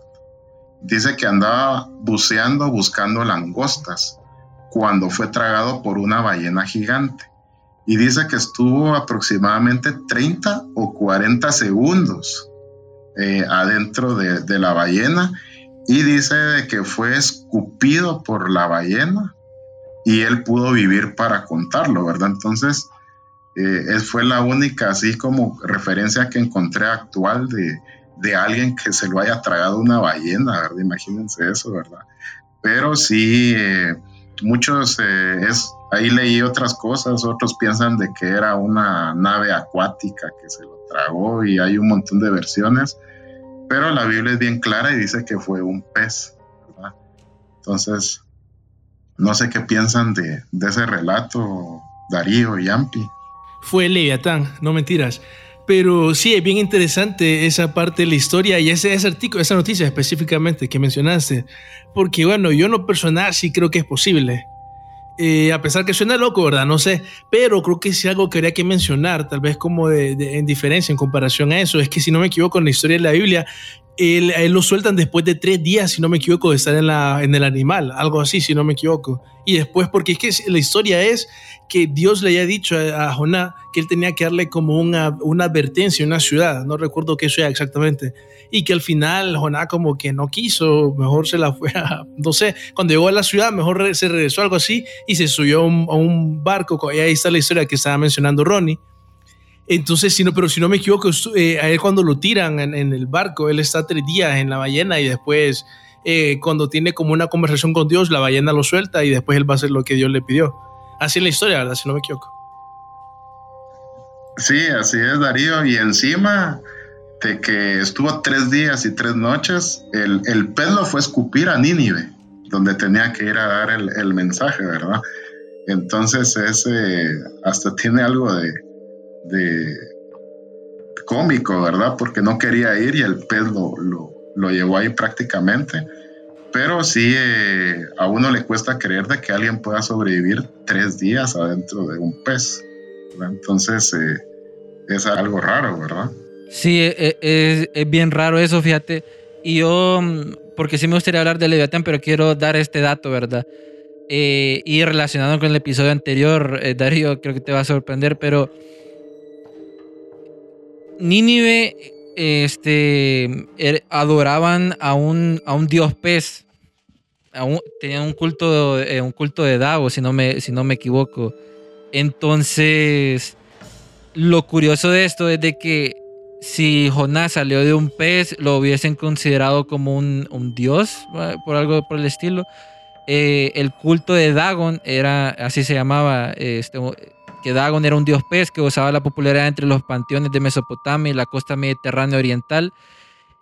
S6: Dice que andaba buceando buscando langostas cuando fue tragado por una ballena gigante y dice que estuvo aproximadamente 30 o 40 segundos eh, adentro de, la ballena y dice de que fue escupido por la ballena y él pudo vivir para contarlo, ¿verdad? Entonces, eh, fue la única así como referencia que encontré actual de, de alguien que se lo haya tragado una ballena, ¿verdad? Imagínense eso, ¿verdad? Pero sí, eh, muchos, eh, es, ahí leí otras cosas, otros piensan de que era una nave acuática que se lo tragó y hay un montón de versiones, pero la Biblia es bien clara y dice que fue un pez, ¿verdad? Entonces, no sé qué piensan de, de ese relato, Darío y Ampi.
S5: Fue Leviatán, no mentiras. Pero sí, es bien interesante esa parte de la historia y ese, ese artículo, esa noticia específicamente que mencionaste. Porque bueno, yo no personal sí creo que es posible. Eh, a pesar que suena loco, ¿verdad? No sé, pero creo que sí algo que habría que mencionar, tal vez como de, en diferencia en comparación a eso, es que si no me equivoco en la historia de la Biblia, él, él, lo sueltan después de tres días, si no me equivoco, de estar en, en el animal, algo así, si no me equivoco. Y después, porque es que la historia es que Dios le haya dicho a, a Jonás que él tenía que darle como una, una advertencia a una ciudad, no recuerdo qué ciudad exactamente, y que al final Jonás como que no quiso, mejor se la fue a, no sé, cuando llegó a la ciudad, mejor se regresó algo así y se subió a un, a un barco, y ahí está la historia que estaba mencionando Ronnie entonces, si no, pero si no me equivoco, eh, a él cuando lo tiran en, el barco, él está tres días en la ballena y después, eh, cuando tiene como una conversación con Dios, la ballena lo suelta y después él va a hacer lo que Dios le pidió. Así es la historia, ¿verdad? Si no me equivoco.
S6: Sí, así es, Darío. Y encima de que estuvo tres días y tres noches, el, el fue escupir a Nínive, donde tenía que ir a dar el, el mensaje, ¿verdad? Entonces, ese hasta tiene algo de de cómico, ¿verdad? Porque no quería ir y el pez lo, lo, llevó ahí prácticamente. Pero sí, eh, a uno le cuesta creer de que alguien pueda sobrevivir tres días adentro de un pez. Entonces, eh, es algo raro, ¿verdad?
S4: Sí, e, e, es, bien raro eso, fíjate. Y yo, mm, porque sí me gustaría hablar de Leviatán, pero quiero dar este dato, ¿verdad? Eh, y relacionado con el episodio anterior, Darío, creo que te va a sorprender, pero Nínive este, er, adoraban a un, a un dios pez. tenían un culto, eh, un culto de Dago, si no, me, si no me equivoco. Entonces, lo curioso de esto es de que si Jonás salió de un pez, lo hubiesen considerado como un, dios, por algo por el estilo. Eh, el culto de Dagon era, así se llamaba, este, que Dagon era un dios pez que gozaba la popularidad entre los panteones de Mesopotamia y la costa mediterránea oriental.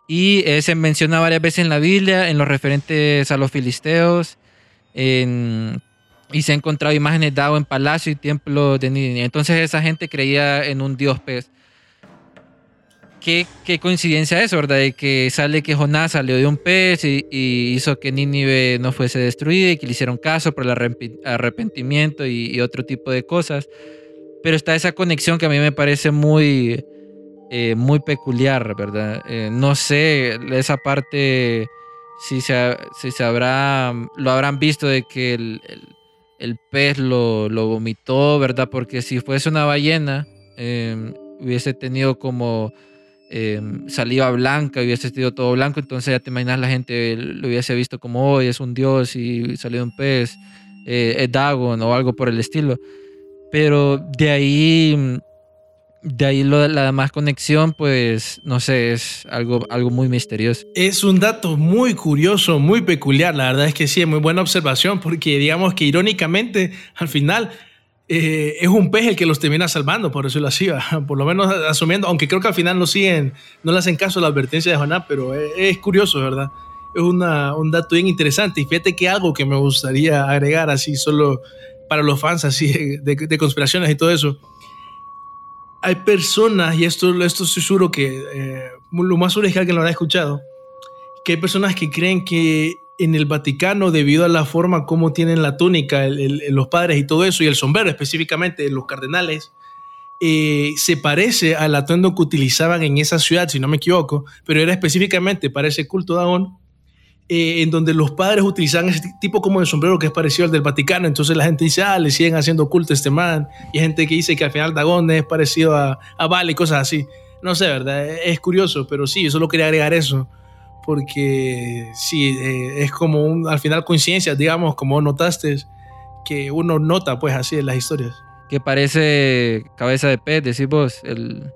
S4: Y eh, se menciona varias veces en la Biblia, en los referentes a los filisteos. y se han encontrado imágenes de Dagon en palacio y templo de Nínive. Entonces esa gente creía en un dios pez. Qué, coincidencia es, ¿verdad? De que sale que Jonás salió de un pez y, hizo que Nínive no fuese destruida y que le hicieron caso por el arrepentimiento y, otro tipo de cosas. Pero está esa conexión que a mí me parece muy, eh, muy peculiar, ¿verdad? Eh, no sé, esa parte, si se, si se habrá, lo habrán visto de que el, el, pez lo, lo, vomitó, ¿verdad? Porque si fuese una ballena, eh, hubiese tenido como eh, saliva blanca, hubiese sido todo blanco, entonces ya te imaginas la gente lo hubiese visto como hoy es un dios y salió un pez, eh, es Dagon o algo por el estilo. Pero de ahí, de ahí lo, la demás conexión, pues no sé, es algo, algo muy misterioso.
S5: Es un dato muy curioso, muy peculiar, la verdad es que sí, es muy buena observación, porque digamos que irónicamente al final eh, es un pez el que los termina salvando, por eso lo hacía, por lo menos asumiendo, aunque creo que al final no siguen, no le hacen caso a la advertencia de Juaná, pero es, curioso, ¿verdad? Es una, un dato bien interesante y fíjate que algo que me gustaría agregar así solo para los fans así de, de conspiraciones y todo eso. Hay personas, y esto, esto estoy seguro que eh, lo más seguro es que alguien lo habrá escuchado, que hay personas que creen que en el Vaticano, debido a la forma como tienen la túnica los padres y todo eso, y el sombrero específicamente, los cardenales, eh, se parece al atuendo que utilizaban en esa ciudad, si no me equivoco, pero era específicamente para ese culto Aón, eh, en donde los padres utilizaban ese tipo como de sombrero que es parecido al del Vaticano. Entonces la gente dice, ah, le siguen haciendo culto a este man. Y hay gente que dice que al final Dagón es parecido a, a Val y cosas así. No sé, ¿verdad? Es curioso, pero sí, yo solo quería agregar eso porque sí, eh, es como un, al final coincidencias, digamos, como notaste, que uno nota pues así en las historias.
S4: Que parece cabeza de pez, decís vos, el,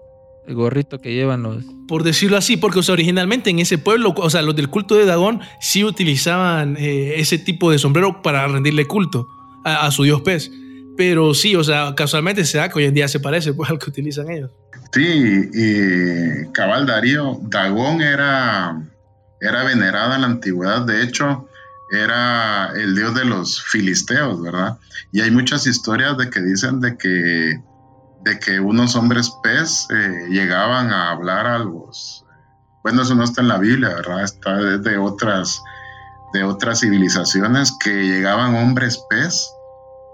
S4: el gorrito que llevan los...
S5: Por decirlo así, porque o sea, originalmente en ese pueblo, o sea, los del culto de Dagón sí utilizaban eh, ese tipo de sombrero para rendirle culto a, a su dios pez. Pero sí, o sea, casualmente se da que hoy en día se parece pues, al que utilizan ellos.
S6: Sí, y cabal Darío, Dagón era, era venerada en la antigüedad, de hecho, era el dios de los filisteos, ¿verdad? Y hay muchas historias de que dicen de que, de que unos hombres pez eh, llegaban a hablar a los... Bueno, eso no está en la Biblia, ¿verdad? Está de otras, de otras civilizaciones que llegaban hombres pez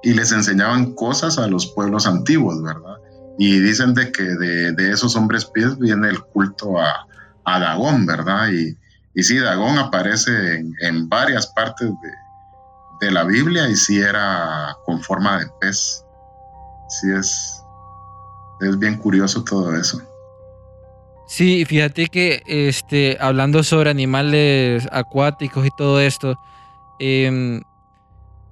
S6: y les enseñaban cosas a los pueblos antiguos, ¿verdad? Y dicen de que de, esos hombres pies viene el culto a, a Dagón, ¿verdad? Y, y sí, Dagón aparece en, en varias partes de, de, la Biblia y sí era con forma de pez. Sí es, es bien curioso todo eso.
S4: Sí, fíjate que este, hablando sobre animales acuáticos y todo esto, eh,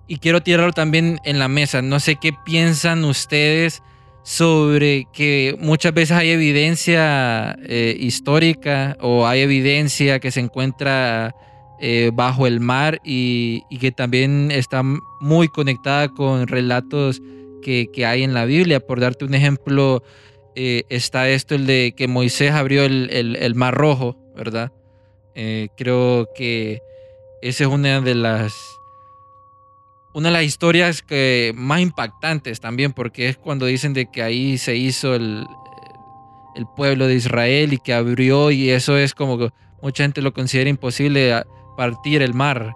S4: y quiero tirarlo también en la mesa, no sé qué piensan ustedes sobre que muchas veces hay evidencia eh, histórica o hay evidencia que se encuentra eh, bajo el mar y, que también está muy conectada con relatos que, hay en la Biblia. Por darte un ejemplo, eh, está esto, el de que Moisés abrió el, el, el mar rojo, ¿verdad? Creo que esa es una de las una de las historias que más impactantes también, porque es cuando dicen de que ahí se hizo el, el pueblo de Israel y que abrió, y eso es como que mucha gente lo considera imposible partir el mar,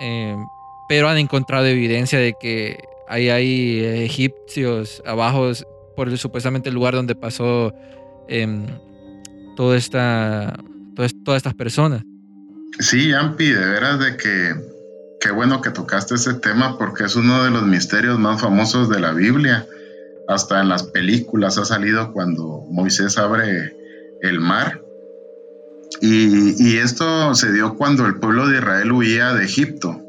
S4: eh, pero han encontrado evidencia de que ahí hay egipcios abajo por supuestamente el lugar donde pasó eh, toda esta, todas, todas estas personas.
S6: Sí, Ampi, de veras de que qué bueno que tocaste ese tema porque es uno de los misterios más famosos de la Biblia. Hasta en las películas ha salido cuando Moisés abre el mar. Y, esto se dio cuando el pueblo de Israel huía de Egipto.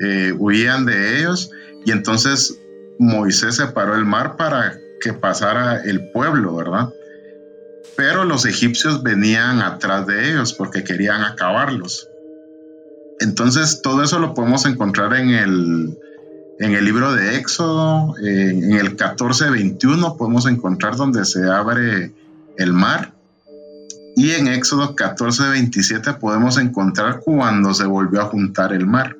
S6: Eh, huían de ellos y entonces Moisés separó el mar para que pasara el pueblo, ¿verdad? Pero los egipcios venían atrás de ellos porque querían acabarlos. Entonces, todo eso lo podemos encontrar en el, en el libro de Éxodo, en, en el 14:21 podemos encontrar donde se abre el mar. Y en Éxodo 14:27 podemos encontrar cuando se volvió a juntar el mar.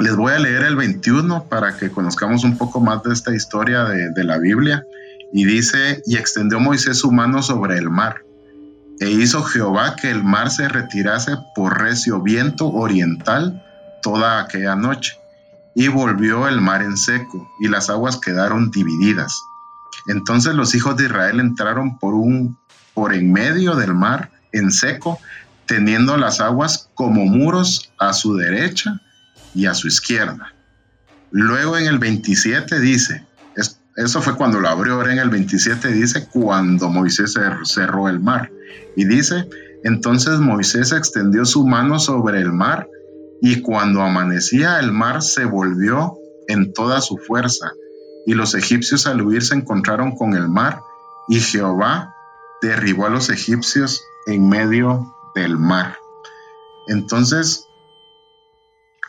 S6: Les voy a leer el 21 para que conozcamos un poco más de esta historia de, de la Biblia. Y dice, y extendió Moisés su mano sobre el mar e hizo Jehová que el mar se retirase por recio viento oriental toda aquella noche, y volvió el mar en seco, y las aguas quedaron divididas. Entonces los hijos de Israel entraron por un por en medio del mar en seco, teniendo las aguas como muros a su derecha y a su izquierda. Luego en el 27 dice, eso fue cuando lo abrió, ahora en el 27 dice, cuando Moisés cerró el mar. Y dice, entonces Moisés extendió su mano sobre el mar y cuando amanecía el mar se volvió en toda su fuerza. Y los egipcios al huir se encontraron con el mar y Jehová derribó a los egipcios en medio del mar. Entonces,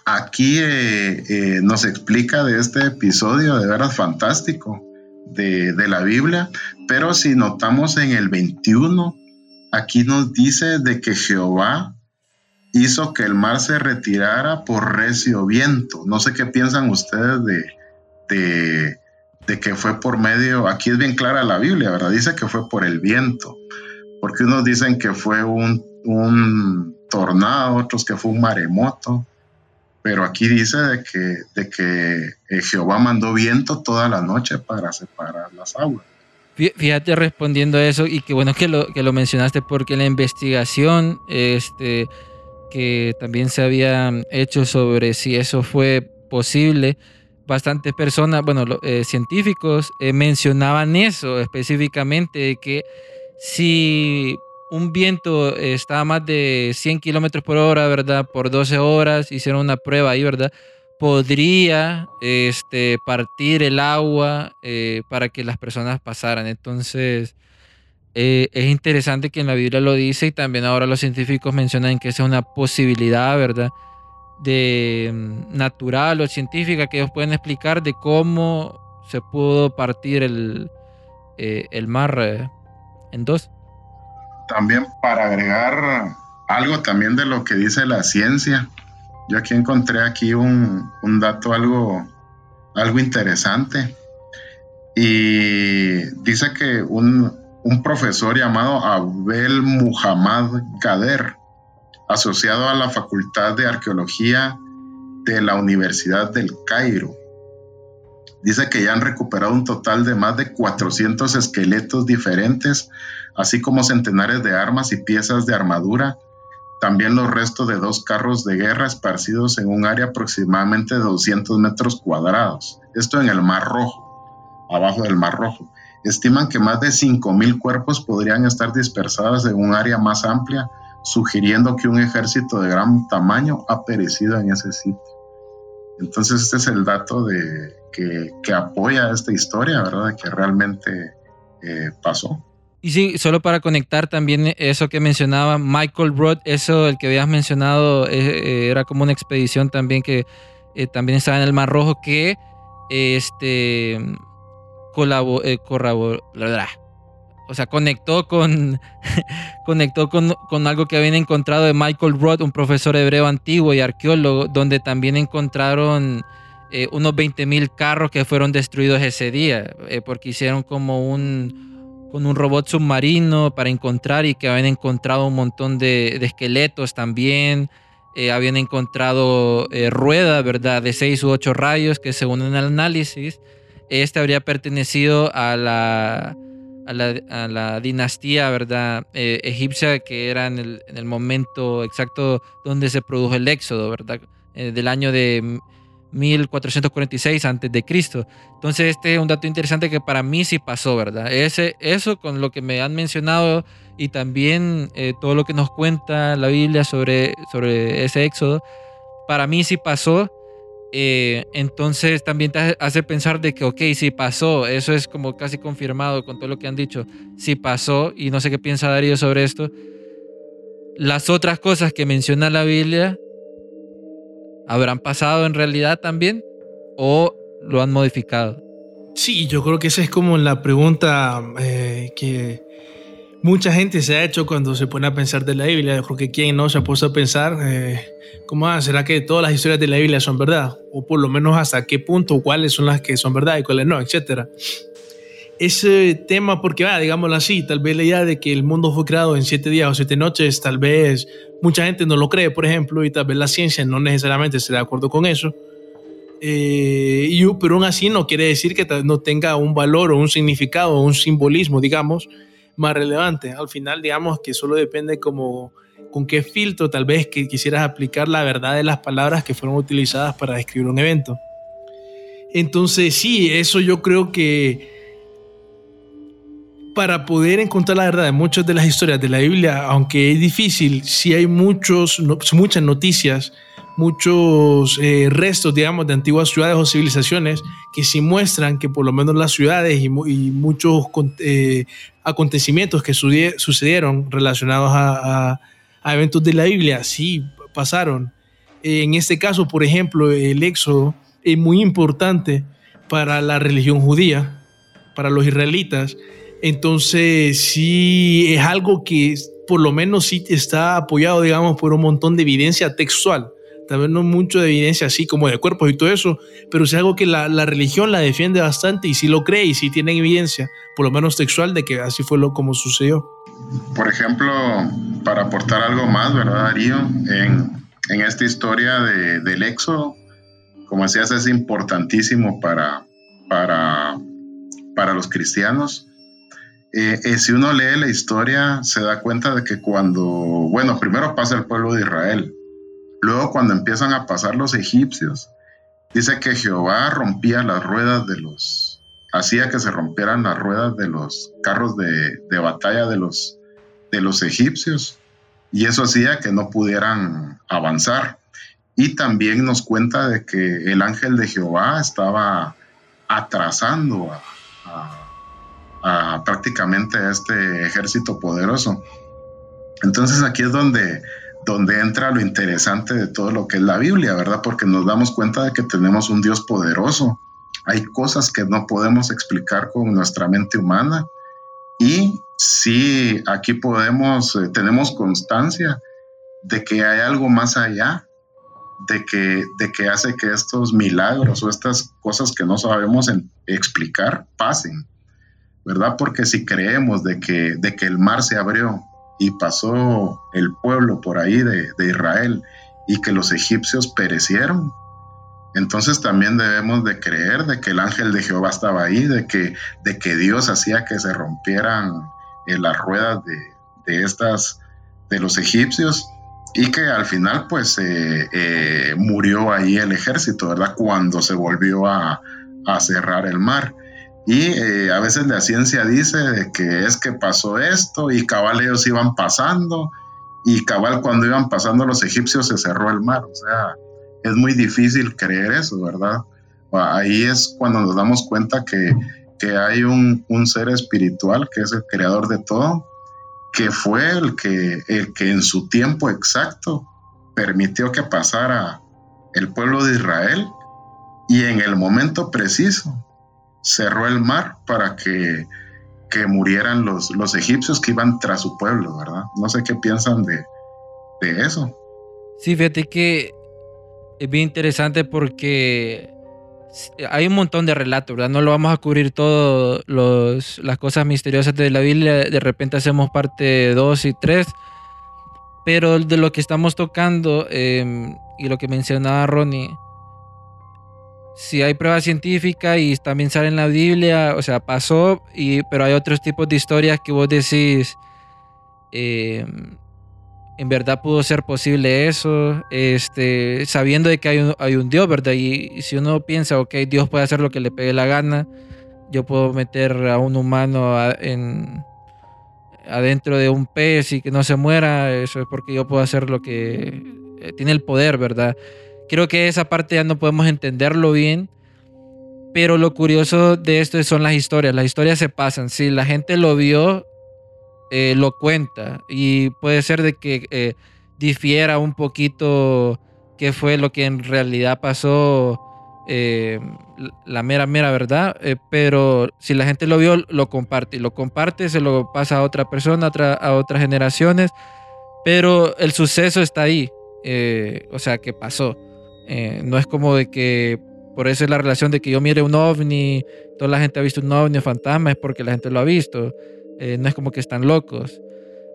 S6: aquí eh, eh, nos explica de este episodio de veras fantástico de, de, la Biblia, pero si notamos en el 21, aquí nos dice de que Jehová hizo que el mar se retirara por recio viento. No sé qué piensan ustedes de, de, que fue por medio, aquí es bien clara la Biblia, ¿verdad? Dice que fue por el viento, porque unos dicen que fue un, un tornado, otros que fue un maremoto pero aquí dice de que, de que eh, Jehová mandó viento toda la noche para separar las aguas.
S4: Fíjate respondiendo a eso y qué bueno que lo, que lo mencionaste porque la investigación este, que también se había hecho sobre si eso fue posible, bastantes personas, bueno, eh, científicos eh, mencionaban eso específicamente, que si un viento está a más de 100 kilómetros por hora, ¿verdad? Por 12 horas, hicieron una prueba ahí, ¿verdad? Podría este, partir el agua eh, para que las personas pasaran. Entonces, eh, es interesante que en la Biblia lo dice y también ahora los científicos mencionan que esa es una posibilidad, ¿verdad? De mm, natural o científica que ellos pueden explicar de cómo se pudo partir el, eh, el mar en dos.
S6: También para agregar algo también de lo que dice la ciencia, yo aquí encontré aquí un, un dato algo, algo interesante y dice que un, un profesor llamado Abel Muhammad Gader, asociado a la Facultad de Arqueología de la Universidad del Cairo. Dice que ya han recuperado un total de más de 400 esqueletos diferentes, así como centenares de armas y piezas de armadura, también los restos de dos carros de guerra esparcidos en un área aproximadamente de 200 metros cuadrados. Esto en el Mar Rojo, abajo del Mar Rojo estiman que más de 5.000 cuerpos podrían estar dispersados en un área más amplia, sugiriendo que un ejército de gran tamaño ha perecido en ese sitio. Entonces este es el dato de, que, apoya esta historia, ¿verdad? Que realmente eh, pasó.
S4: Y sí, solo para conectar también eso que mencionaba Michael Roth, eso el que habías mencionado eh, eh, era como una expedición también que también estaba en el Mar Rojo que este eh, o sea, conectó con conectó con, con, algo que habían encontrado de Michael Roth, un profesor hebreo antiguo y arqueólogo, donde también encontraron eh, unos 20.000 carros que fueron destruidos ese día, eh, porque hicieron como un, con un robot submarino para encontrar y que habían encontrado un montón de, esqueletos también. habían encontrado ruedas, ¿verdad? De 6 u 8 rayos que según el análisis este habría pertenecido a la, a la, dinastía ¿verdad? Eh, egipcia que era en el, en el, momento exacto donde se produjo el éxodo, ¿verdad? Eh, del año de 1446 antes de Cristo. Entonces este es un dato interesante que para mí sí pasó, ¿verdad? Ese, eso con lo que me han mencionado y también eh, todo lo que nos cuenta la Biblia sobre, sobre ese éxodo, para mí sí pasó eh, entonces también te hace pensar de que, ok, si pasó, eso es como casi confirmado con todo lo que han dicho, si pasó, y no sé qué piensa Darío sobre esto, las otras cosas que menciona la Biblia, ¿habrán pasado en realidad también o lo han modificado?
S5: Sí, yo creo que esa es como la pregunta eh, que mucha gente se ha hecho cuando se pone a pensar de la Biblia. Yo creo que quien no se ha puesto a pensar, eh, ¿cómo será que todas las historias de la Biblia son verdad? O por lo menos hasta qué punto, cuáles son las que son verdad y cuáles no, etcétera. Ese tema, porque, digámoslo así, tal vez la idea de que el mundo fue creado en siete días o siete noches, tal vez mucha gente no lo cree, por ejemplo, y tal vez la ciencia no necesariamente esté de acuerdo con eso. Eh, y, pero aún así no quiere decir que no tenga un valor o un significado o un simbolismo, digamos, más relevante. Al final, digamos que solo depende como con qué filtro tal vez que quisieras aplicar la verdad de las palabras que fueron utilizadas para describir un evento. Entonces, sí, eso yo creo que para poder encontrar la verdad de muchas de las historias de la Biblia, aunque es difícil, sí hay muchos, muchas noticias muchos eh, restos, digamos, de antiguas ciudades o civilizaciones que sí muestran que por lo menos las ciudades y, muchos eh, acontecimientos que sucedieron relacionados a, eventos de la Biblia sí pasaron. En este caso, por ejemplo, el éxodo es muy importante para la religión judía, para los israelitas. Entonces, sí es algo que por lo menos sí está apoyado, digamos, por un montón de evidencia textual tal vez no mucho de evidencia así como de cuerpos y todo eso, pero es algo que la, religión la defiende bastante y sí lo cree y sí tiene evidencia, por lo menos textual, de que así fue lo como sucedió.
S6: Por ejemplo, para aportar algo más, ¿verdad, Darío? En, esta historia de, del éxodo, como decías, es importantísimo para los cristianos. Eh, si uno lee la historia, se da cuenta de que cuando, bueno, primero pasa el pueblo de Israel, Luego cuando empiezan a pasar los egipcios, dice que Jehová rompía las ruedas de los, hacía que se rompieran las ruedas de los carros de, batalla de los, de los egipcios y eso hacía que no pudieran avanzar. Y también nos cuenta de que el ángel de Jehová estaba atrasando a, prácticamente a este ejército poderoso. Entonces aquí es donde, donde entra lo interesante de todo lo que es la Biblia, ¿verdad? Porque nos damos cuenta de que tenemos un Dios poderoso. Hay cosas que no podemos explicar con nuestra mente humana y sí, aquí podemos, eh, tenemos constancia de que hay algo más allá, de que, de que hace que estos milagros o estas cosas que no sabemos explicar pasen, ¿verdad? Porque si creemos de que, de que el mar se abrió y pasó el pueblo por ahí de, de Israel y que los egipcios perecieron, entonces también debemos de creer de que el ángel de Jehová estaba ahí, de que, de que Dios hacía que se rompieran en las ruedas de, estas, de los egipcios y que al final pues eh, eh, murió ahí el ejército, ¿verdad? Cuando se volvió a, cerrar el mar. Y eh, a veces la ciencia dice que es que pasó esto y cabal ellos iban pasando y cabal cuando iban pasando los egipcios se cerró el mar. O sea, es muy difícil creer eso, ¿verdad? Ahí es cuando nos damos cuenta que, hay un, ser espiritual que es el creador de todo, que fue el que, el que en su tiempo exacto permitió que pasara el pueblo de Israel y en el momento preciso cerró el mar para que, que murieran los, los egipcios que iban tras su pueblo, ¿verdad? No sé qué piensan de, de eso.
S4: Sí, fíjate que es bien interesante porque hay un montón de relatos, ¿verdad? No lo vamos a cubrir todas las cosas misteriosas de la Biblia. De repente hacemos parte 2 y 3. Pero de lo que estamos tocando em, y lo que mencionaba Ronnie, si hay prueba científica y también sale en la Biblia, o sea, pasó, y, pero hay otros tipos de historias que vos decís, eh, en verdad pudo ser posible eso, este, sabiendo de que hay un, hay un Dios, ¿verdad? Y, si uno piensa, ok, Dios puede hacer lo que le pegue la gana, yo puedo meter a un humano en, adentro de un pez y que no se muera, eso es porque yo puedo hacer lo que eh, tiene el poder, ¿verdad? Creo que esa parte ya no podemos entenderlo bien, pero lo curioso de esto son las historias, las historias se pasan, si la gente lo vio, eh, lo cuenta. Y puede ser de que eh, difiera un poquito qué fue lo que en realidad pasó, eh, la mera, mera verdad, pero si la gente lo vio, lo comparte. Y lo comparte, se lo pasa a otra persona, a, otras generaciones, pero el suceso está ahí, o sea, que pasó. No es como de que por eso es la relación de que yo mire un ovni, toda la gente ha visto un ovni, un fantasma, es porque la gente lo ha visto. Eh, no es como que están locos.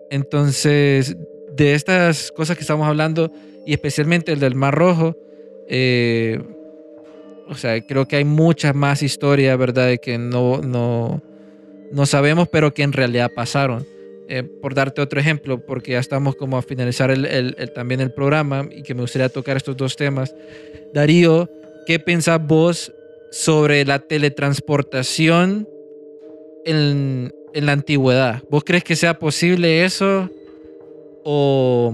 S4: Entonces, de estas cosas que estamos hablando, y especialmente el del Mar Rojo, eh, o sea, creo que hay muchas más historias, ¿verdad?, de que no, no, no sabemos, pero que en realidad pasaron. Eh, por darte otro ejemplo, porque ya estamos como a finalizar el, el, también el programa y que me gustaría tocar estos dos temas. Darío, ¿qué pensás vos sobre la teletransportación en, en la antigüedad. ¿Vos crees que sea posible eso? ¿O,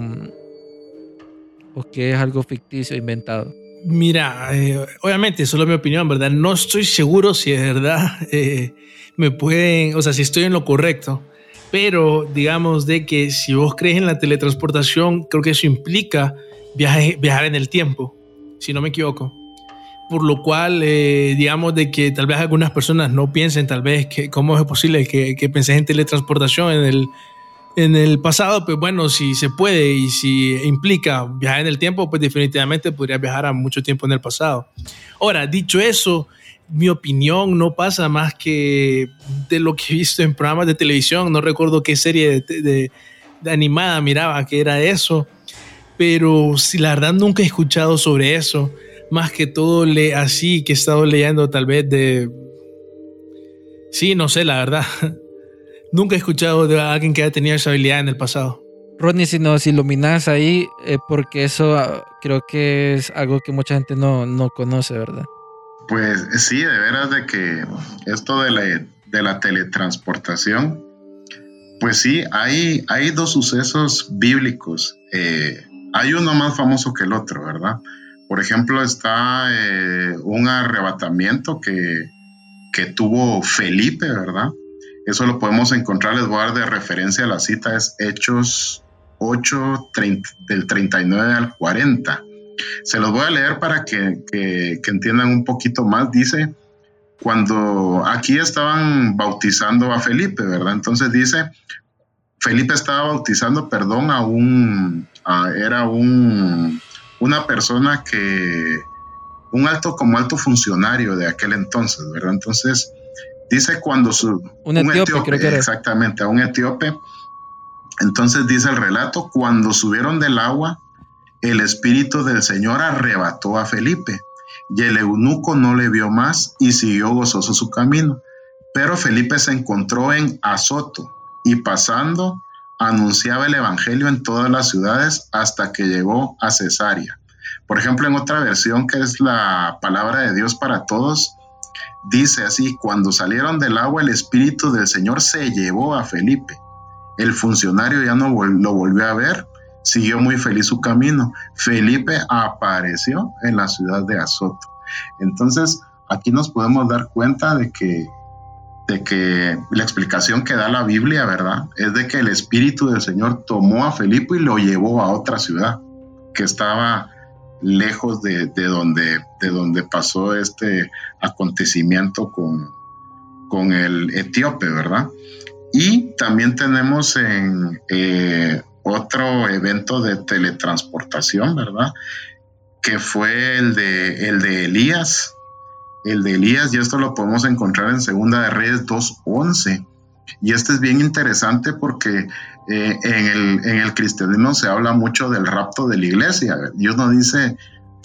S4: o que es algo ficticio, inventado?
S5: Mira, eh, obviamente, solo mi opinión, ¿verdad? No estoy seguro si es verdad eh, me pueden, o sea, si estoy en lo correcto. Pero digamos de que si vos crees en la teletransportación, creo que eso implica viajar en el tiempo, si no me equivoco por lo cual, eh, digamos, de que tal vez algunas personas no piensen, tal vez, que cómo es posible que, que en teletransportación en el, en el pasado, pues bueno, si se puede y si implica viajar en el tiempo, pues definitivamente podría viajar a mucho tiempo en el pasado. Ahora, dicho eso, mi opinión no pasa más que de lo que he visto en programas de televisión, no recuerdo qué serie de, de animada miraba que era eso, pero si la verdad nunca he escuchado sobre eso más que todo le, así que he estado leyendo tal vez de... Sí, no sé, la verdad. Nunca he escuchado de alguien que haya tenido esa habilidad en el pasado.
S4: Rodney, si nos iluminas ahí, eh, porque eso ah, creo que es algo que mucha gente no, no conoce, ¿verdad?
S6: Pues sí, de veras de que esto de la, teletransportación, Pues sí, hay, hay dos sucesos bíblicos. Eh, hay uno más famoso que el otro, ¿verdad? Por ejemplo, está eh, un arrebatamiento que, que tuvo Felipe, ¿verdad? Eso lo podemos encontrar, les voy a dar de referencia a la cita, es Hechos 8, del 39 al 40. Se los voy a leer para que, que, que entiendan un poquito más. Dice, cuando aquí estaban bautizando a Felipe, ¿verdad? Entonces dice, Felipe estaba bautizando, perdón, a un, era un, una persona que, un alto como alto funcionario de aquel entonces, ¿verdad? Entonces, dice cuando su...
S4: Un, etíope, creo que era.
S6: Exactamente, a un etíope. Entonces dice el relato, cuando subieron del agua, el Espíritu del Señor arrebató a Felipe y el eunuco no le vio más y siguió gozoso su camino. Pero Felipe se encontró en Azoto y pasando anunciaba el Evangelio en todas las ciudades hasta que llegó a Cesarea. Por ejemplo, en otra versión que es la palabra de Dios para todos, dice así, cuando salieron del agua el Espíritu del Señor se llevó a Felipe. El funcionario ya no lo volvió a ver siguió muy feliz su camino. Felipe apareció en la ciudad de Azoto. Entonces, aquí nos podemos dar cuenta de que, de que la explicación que da la Biblia, ¿verdad? Es de que el Espíritu del Señor tomó a Felipe y lo llevó a otra ciudad que estaba lejos de, donde, de donde pasó este acontecimiento con, con el etíope, ¿verdad? Y también tenemos en eh, otro evento de teletransportación, ¿verdad? Que fue el de, el de Elías. El de Elías, y esto lo podemos encontrar en Segunda de Reyes 2.11. Y este es bien interesante porque eh, en, el, en, el, cristianismo se habla mucho del rapto de la iglesia. Dios nos dice,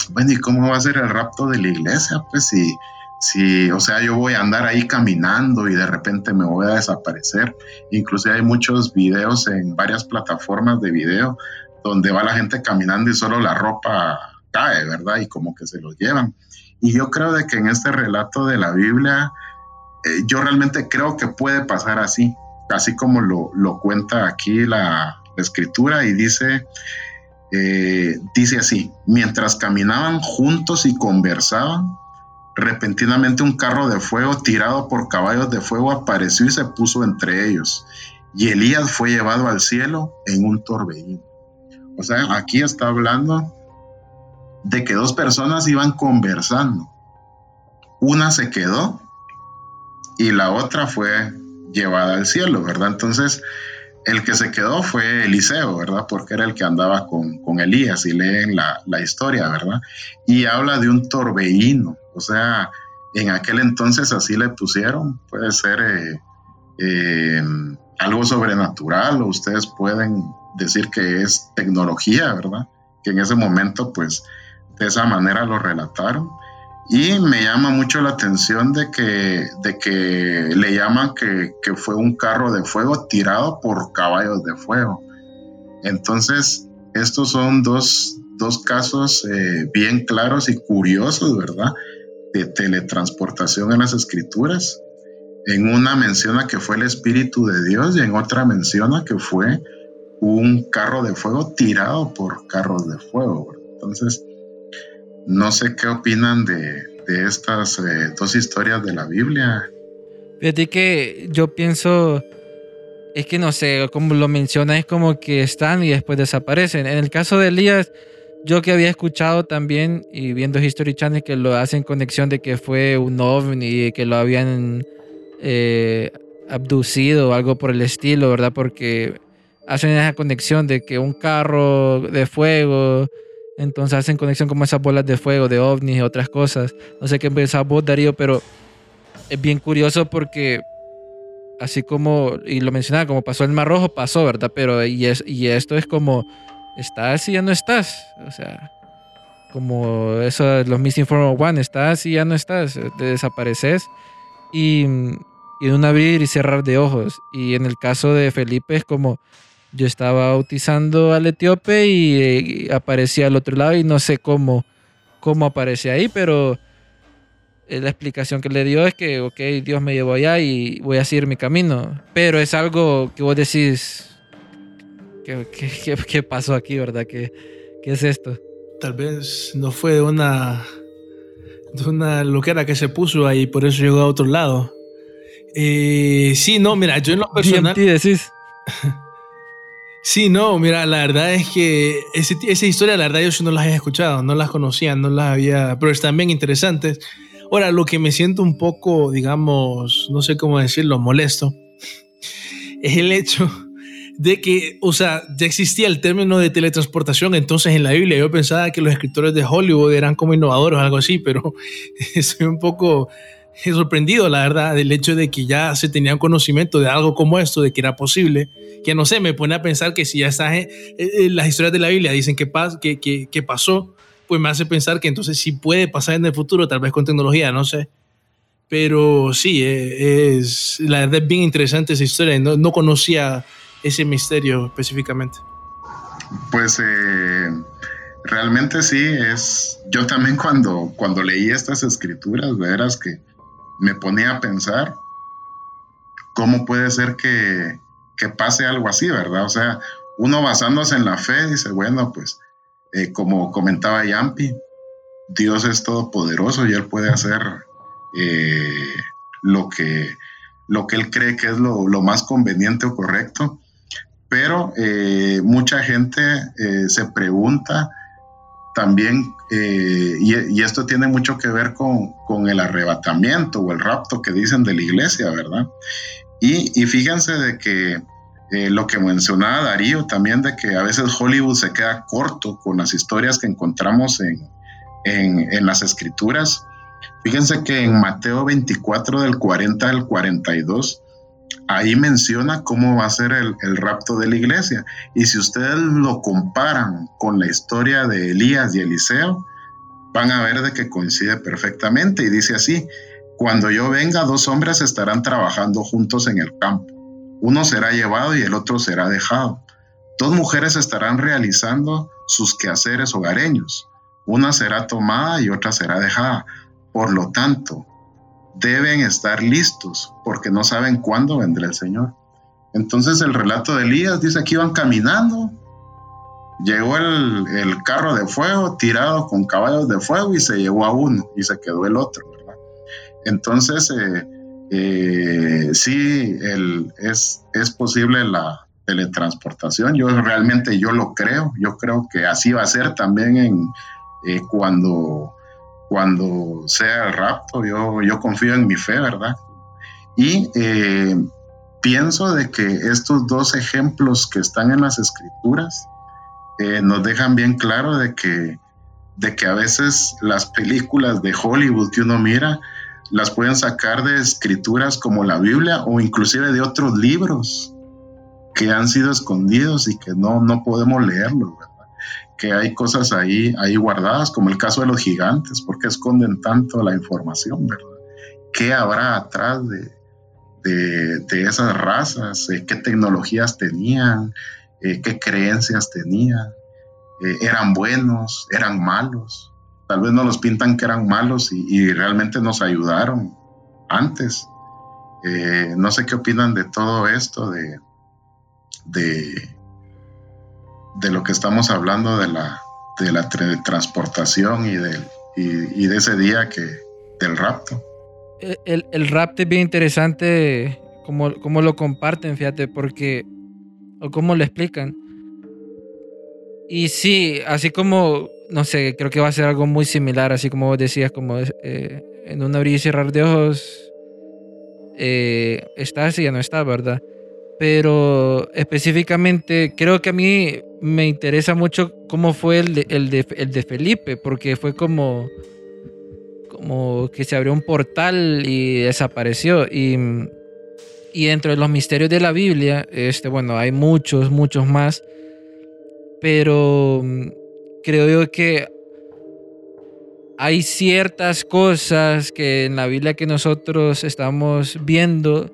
S6: bueno, ¿y cómo va a ser el rapto de la iglesia? Pues si si, o sea, yo voy a andar ahí caminando y de repente me voy a desaparecer. Incluso hay muchos videos en varias plataformas de video donde va la gente caminando y solo la ropa cae, ¿verdad? Y como que se los llevan. Y yo creo de que en este relato de la Biblia, eh, yo realmente creo que puede pasar así, así como lo, lo cuenta aquí la, escritura y dice, eh, dice así, mientras caminaban juntos y conversaban, Repentinamente un carro de fuego tirado por caballos de fuego apareció y se puso entre ellos. Y Elías fue llevado al cielo en un torbellino. O sea, aquí está hablando de que dos personas iban conversando. Una se quedó y la otra fue llevada al cielo, ¿verdad? Entonces, el que se quedó fue Eliseo, ¿verdad? Porque era el que andaba con, Elías y leen la, la, historia, ¿verdad? Y habla de un torbellino, o sea, en aquel entonces así le pusieron, puede ser eh, eh, algo sobrenatural o ustedes pueden decir que es tecnología, ¿verdad? Que en ese momento pues de esa manera lo relataron. Y me llama mucho la atención de que, de que le llaman que, fue un carro de fuego tirado por caballos de fuego. Entonces, estos son dos, casos eh, bien claros y curiosos, ¿verdad? De teletransportación en las escrituras. En una menciona que fue el Espíritu de Dios y en otra menciona que fue un carro de fuego tirado por carros de fuego. Entonces, no sé qué opinan de, estas eh, dos historias de la Biblia.
S4: Fíjate que yo pienso, es que no sé, como lo menciona, es como que están y después desaparecen. En el caso de Elías, yo que había escuchado también y viendo History Channel que lo hacen conexión de que fue un ovni, que lo habían eh, abducido o algo por el estilo, ¿verdad? Porque hacen esa conexión de que un carro de fuego entonces hacen conexión como esas bolas de fuego, de ovnis y otras cosas. No sé qué pensás vos, Darío, pero es bien curioso porque así como, y lo mencionaba, como pasó el Mar Rojo, pasó, ¿verdad? Pero y, es, y esto es como, estás y ya no estás. O sea, como eso, los Missing One, estás y ya no estás, te desapareces. Y, y un abrir y cerrar de ojos. Y en el caso de Felipe es como yo estaba bautizando al etíope y, aparecía al otro lado y no sé cómo, cómo aparecía ahí, pero eh, la explicación que le dio es que, ok, Dios me llevó allá y voy a seguir mi camino. Pero es algo que vos decís, ¿qué, qué, qué- qué pasó aquí, verdad? ¿Qué, ¿Qué es esto?
S5: Tal vez no fue de una, de una loquera que se puso ahí, por eso llegó a otro lado. Eh, sí, no, mira, yo en lo personal.
S4: DMT decís.
S5: Sí, no, mira, la verdad es que ese, esa historia, la verdad, yo no las había escuchado, no las conocía, no las había, pero están bien interesantes. Ahora, lo que me siento un poco, digamos, no sé cómo decirlo, molesto, es el hecho de que, o sea, ya existía el término de teletransportación, entonces en la Biblia yo pensaba que los escritores de Hollywood eran como innovadores o algo así, pero estoy un poco sorprendido, la verdad, del hecho de que ya se tenían conocimiento de algo como esto, de que era posible, que no sé, me pone a pensar que si ya está en, en las historias de la Biblia dicen que, pas, que, pasó, pues me hace pensar que entonces sí puede pasar en el futuro, tal vez con tecnología, no sé. Pero sí, eh, es, la verdad es bien interesante esa historia, no conocía ese misterio específicamente.
S6: Pues eh, realmente sí, es. Yo también cuando, cuando leí estas escrituras, verás que me ponía a pensar cómo puede ser que, que, pase algo así, ¿verdad? O sea, uno basándose en la fe dice, bueno, pues eh, como comentaba Yampi, Dios es todopoderoso y Él puede hacer eh, lo, que, lo que Él cree que es lo, lo más conveniente o correcto, pero eh, mucha gente se pregunta, también, eh, y, y, esto tiene mucho que ver con, con, el arrebatamiento o el rapto que dicen de la iglesia, ¿verdad? Y, y fíjense de que eh, lo que mencionaba Darío también, de que a veces Hollywood se queda corto con las historias que encontramos en, en, en las escrituras. Fíjense que en Mateo 24 del 40 al 42, ahí menciona cómo va a ser el, rapto de la iglesia. Y si ustedes lo comparan con la historia de Elías y Eliseo, van a ver de que coincide perfectamente. Y dice así, cuando yo venga, dos hombres estarán trabajando juntos en el campo. Uno será llevado y el otro será dejado. Dos mujeres estarán realizando sus quehaceres hogareños. Una será tomada y otra será dejada. Por lo tanto, deben estar listos porque no saben cuándo vendrá el Señor. Entonces el relato de Elías dice que iban caminando, llegó el, el, carro de fuego tirado con caballos de fuego y se llevó a uno y se quedó el otro. ¿verdad? Entonces eh, eh, sí, es, es posible la teletransportación. Yo realmente yo lo creo. Yo creo que así va a ser también en, eh, cuando cuando sea el rapto, yo, yo confío en mi fe, ¿verdad? Y eh, pienso de que estos dos ejemplos que están en las escrituras eh, nos dejan bien claro de que, de que a veces las películas de Hollywood que uno mira las pueden sacar de escrituras como la Biblia o inclusive de otros libros que han sido escondidos y que no, no podemos leerlos, que hay cosas ahí, ahí guardadas, como el caso de los gigantes, porque esconden tanto la información, ¿verdad? ¿Qué habrá atrás de, de, esas razas? Eh, ¿Qué tecnologías tenían? Eh, ¿Qué creencias tenían? Eh, ¿Eran buenos? ¿Eran malos? Tal vez no los pintan que eran malos y, realmente nos ayudaron antes. No sé qué opinan de todo esto, de, de de lo que estamos hablando de la, de la transportación y, de, y, de ese día que del rapto.
S4: El, el, rapto es bien interesante como, como lo comparten, fíjate, porque, o cómo lo explican. Y sí, así como, no sé, creo que va a ser algo muy similar, así como vos decías, como eh, en un abrir y cerrar de ojos, eh, estás y ya no está, ¿verdad? pero específicamente creo que a mí me interesa mucho cómo fue el de, el de, el de Felipe, porque fue como, como que se abrió un portal y desapareció. Y, y dentro de los misterios de la Biblia, este, bueno, hay muchos, muchos más, pero creo yo que hay ciertas cosas que en la Biblia que nosotros estamos viendo,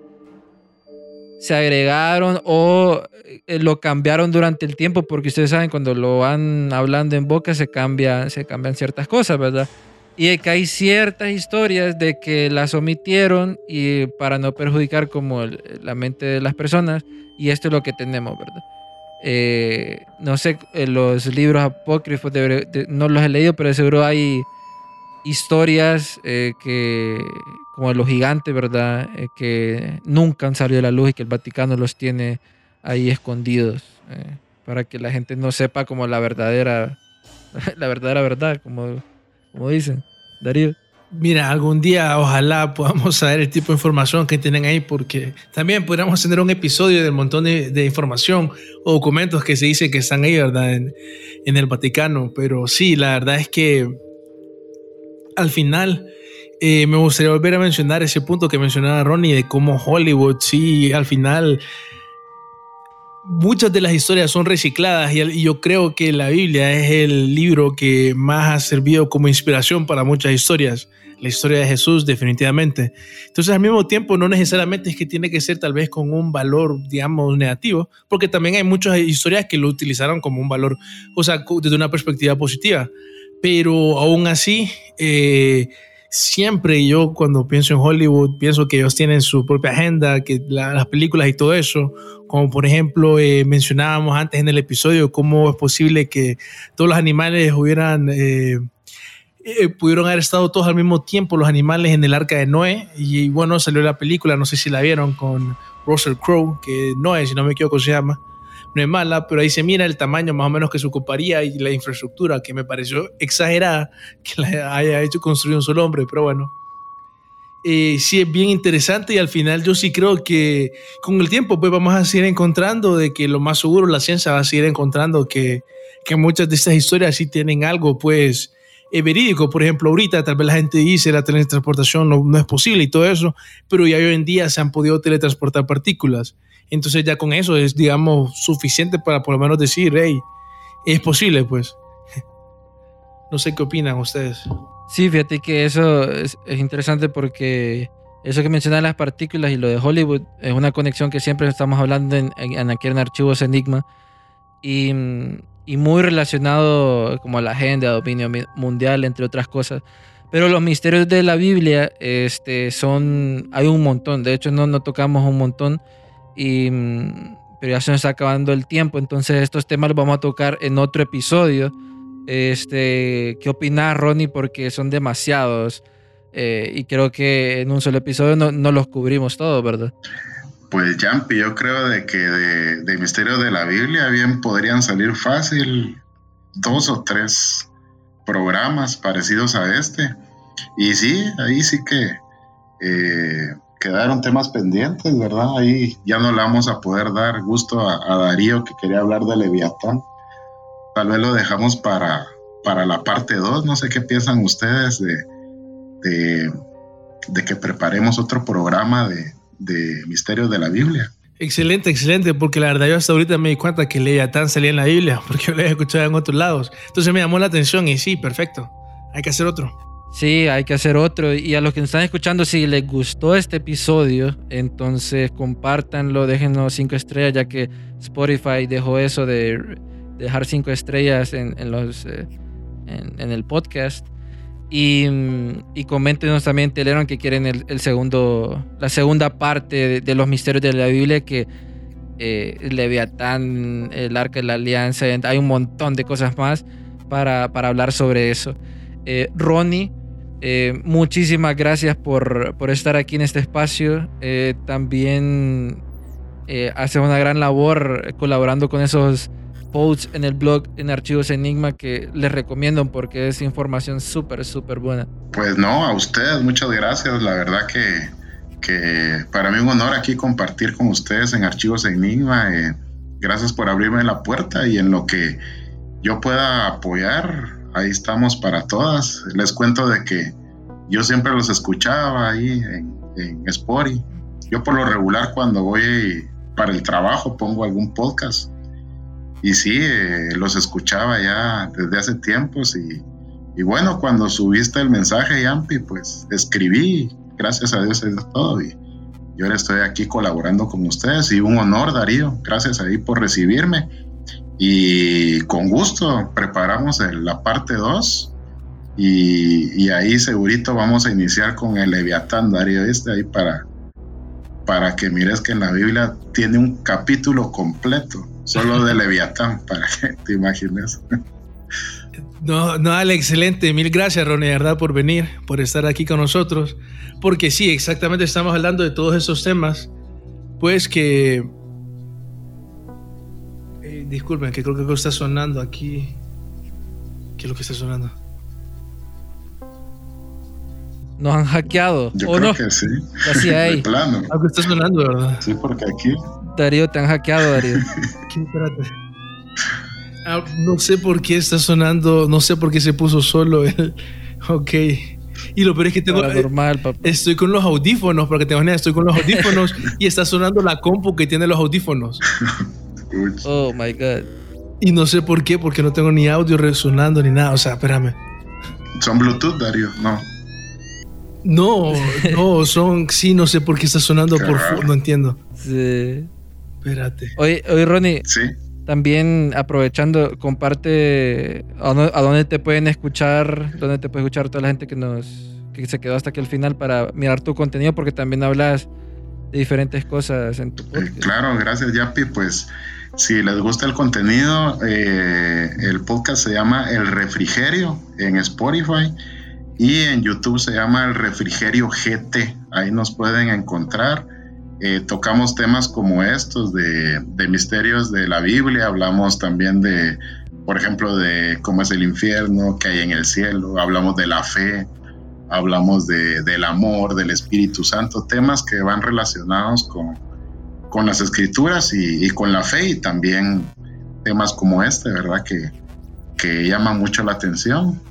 S4: se agregaron o lo cambiaron durante el tiempo, porque ustedes saben, cuando lo van hablando en boca se, cambia, se cambian ciertas cosas, ¿verdad? Y de que hay ciertas historias de que las omitieron y para no perjudicar como el- la mente de las personas y esto es lo que tenemos, ¿verdad? Eh, no sé, eh, los libros apócrifos deberé- de- no los he leído, pero de seguro hay historias eh, que, como los gigantes, ¿verdad? Eh, que nunca han salido a la luz y que el Vaticano los tiene ahí escondidos eh, para que la gente no sepa como la verdadera, la verdadera verdad, como, como dicen, Darío.
S5: Mira, algún día ojalá podamos saber el tipo de información que tienen ahí, porque también podríamos tener un episodio del montón de, información o documentos que se dice que están ahí, ¿verdad? En, en el Vaticano. Pero sí, la verdad es que al final eh, me gustaría volver a mencionar ese punto que mencionaba Ronnie de cómo Hollywood, sí, al final muchas de las historias son recicladas y, yo creo que la Biblia es el libro que más ha servido como inspiración para muchas historias. La historia de Jesús, definitivamente. Entonces, al mismo tiempo, no necesariamente es que tiene que ser tal vez con un valor, digamos, negativo, porque también hay muchas historias que lo utilizaron como un valor, o sea, desde una perspectiva positiva. Pero aún así, eh, siempre yo cuando pienso en Hollywood, pienso que ellos tienen su propia agenda, que la- las películas y todo eso, como por ejemplo eh, mencionábamos antes en el episodio, cómo es posible que todos los animales hubieran, eh, eh, pudieron haber estado todos al mismo tiempo, los animales en el arca de Noé, y bueno, salió la película, no sé si la vieron con Russell Crowe, que Noé, si no me equivoco, se llama. No es mala, pero ahí se mira el tamaño más o menos que se ocuparía y la infraestructura, que me pareció exagerada que la haya hecho construir un solo hombre, pero bueno. Eh, sí es bien interesante y al final yo sí creo que con el tiempo pues vamos a seguir encontrando de que lo más seguro la ciencia va a seguir encontrando que, que muchas de estas historias sí tienen algo pues eh, verídico. Por ejemplo, ahorita tal vez la gente dice la teletransportación no, no es posible y todo eso, pero ya hoy en día se han podido teletransportar partículas. Entonces ya con eso es, digamos, suficiente para por lo menos decir, hey, es posible pues. No sé qué opinan ustedes.
S4: Sí, fíjate que eso es, es interesante porque eso que mencionas las partículas y lo de Hollywood es una conexión que siempre estamos hablando en, en aquí en Archivos Enigma y, y muy relacionado como a la agenda, dominio mi- mundial, entre otras cosas. Pero los misterios de la Biblia este, son, hay un montón, de hecho no, no tocamos un montón, y, pero ya se nos está acabando el tiempo, entonces estos temas los vamos a tocar en otro episodio. Este, ¿Qué opinas, Ronnie? Porque son demasiados. eh, y creo que en un solo episodio no, los cubrimos todos, ¿verdad?
S6: Pues Jampi, yo creo de que de, de Misterio de la Biblia bien podrían salir fácil dos o tres programas parecidos a este. Y sí, ahí sí que eh, quedaron temas pendientes, ¿verdad? Ahí ya no le vamos a poder dar gusto a, a Darío que quería hablar de Leviatán. Tal vez lo dejamos para, para la parte 2. No sé qué piensan ustedes de, de, de que preparemos otro programa de, de Misterios de la Biblia.
S5: Excelente, excelente, porque la verdad yo hasta ahorita me di cuenta que Leviatán salía en la Biblia, porque yo lo he escuchado en otros lados. Entonces me llamó la atención y sí, perfecto. Hay que hacer otro.
S4: Sí, hay que hacer otro. Y a los que nos están escuchando, si les gustó este episodio, entonces compártanlo, déjenos cinco estrellas, ya que Spotify dejó eso de dejar cinco estrellas en, en los, eh, en, el podcast. Y, mm, y coméntenos también, Telegram, que quieren el, segundo, la segunda parte de, los misterios de la Biblia, que eh, Leviatán, el Arca de la Alianza, hay un montón de cosas más para, para hablar sobre eso. Eh, Ronnie, eh, muchísimas gracias por, por, estar aquí en este espacio. También eh, hace una gran labor colaborando con esos posts en el blog en Archivos Enigma que les recomiendo porque es información súper, súper buena.
S6: Pues no, a ustedes muchas gracias. La verdad que, que para mí un honor aquí compartir con ustedes en Archivos Enigma. Eh, gracias por abrirme la puerta y en lo que yo pueda apoyar, ahí estamos para todas. Les cuento de que yo siempre los escuchaba ahí en, en. Yo por lo regular cuando voy para el trabajo pongo algún podcast y sí, eh, los escuchaba ya desde hace tiempos y, bueno, cuando subiste el mensaje, Yampi, pues escribí, gracias a Dios es todo y, y ahora estoy aquí colaborando con ustedes y un honor, Darío, gracias ahí por recibirme y con gusto preparamos la parte 2 Y, ahí segurito vamos a iniciar con el Leviatán, Darío, este ahí para, para que mires que en la Biblia tiene un capítulo completo solo de Leviatán, para que te imagines.
S5: No, no, Ale, excelente. Mil gracias, Ronnie, de verdad, por venir, por estar aquí con nosotros. Porque sí, exactamente estamos hablando de todos esos temas. Pues que. Eh, disculpen, que creo que algo está sonando aquí. ¿Qué es lo que está sonando?
S4: Nos han hackeado.
S6: Yo
S4: ¿O
S6: creo
S4: no?
S6: que sí.
S4: Así hay.
S5: Algo está sonando, ¿verdad?
S6: Sí, porque aquí
S4: Darío, te han hackeado, Darío.
S5: ¿Qué? Espérate. Ah, no sé por qué está sonando, no sé por qué se puso solo el. Ok. Y lo peor es que tengo.
S4: Ahora normal, papá.
S5: Estoy con los audífonos, porque te imaginas, estoy con los audífonos y está sonando la compu que tiene los audífonos.
S4: Oh my god.
S5: Y no sé por qué, porque no tengo ni audio resonando ni nada. O sea, espérame.
S6: son Bluetooth, Darío. No.
S5: No, no, son. Sí, no sé por qué está sonando
S6: Qué
S5: por. No entiendo.
S4: Sí.
S5: Espérate.
S4: Oye, oye, Ronnie,
S6: Sí.
S4: también aprovechando, comparte a dónde, a dónde te pueden escuchar, dónde te puede escuchar toda la gente que nos que se quedó hasta aquí al final para mirar tu contenido, porque también hablas de diferentes cosas en tu
S6: Eh,
S4: podcast.
S6: claro, gracias, Yapi. Pues si les gusta el contenido, eh, el podcast se llama El Refrigerio en Spotify y en YouTube se llama El Refrigerio GT. Ahí nos pueden encontrar. Eh, tocamos temas como estos de, misterios de la Biblia, hablamos también de, por ejemplo, de cómo es el infierno, qué hay en el cielo, hablamos de la fe, hablamos de, del amor, del Espíritu Santo, temas que van relacionados con, con las escrituras y, con la fe y también temas como este, ¿verdad? Que, que llaman mucho la atención.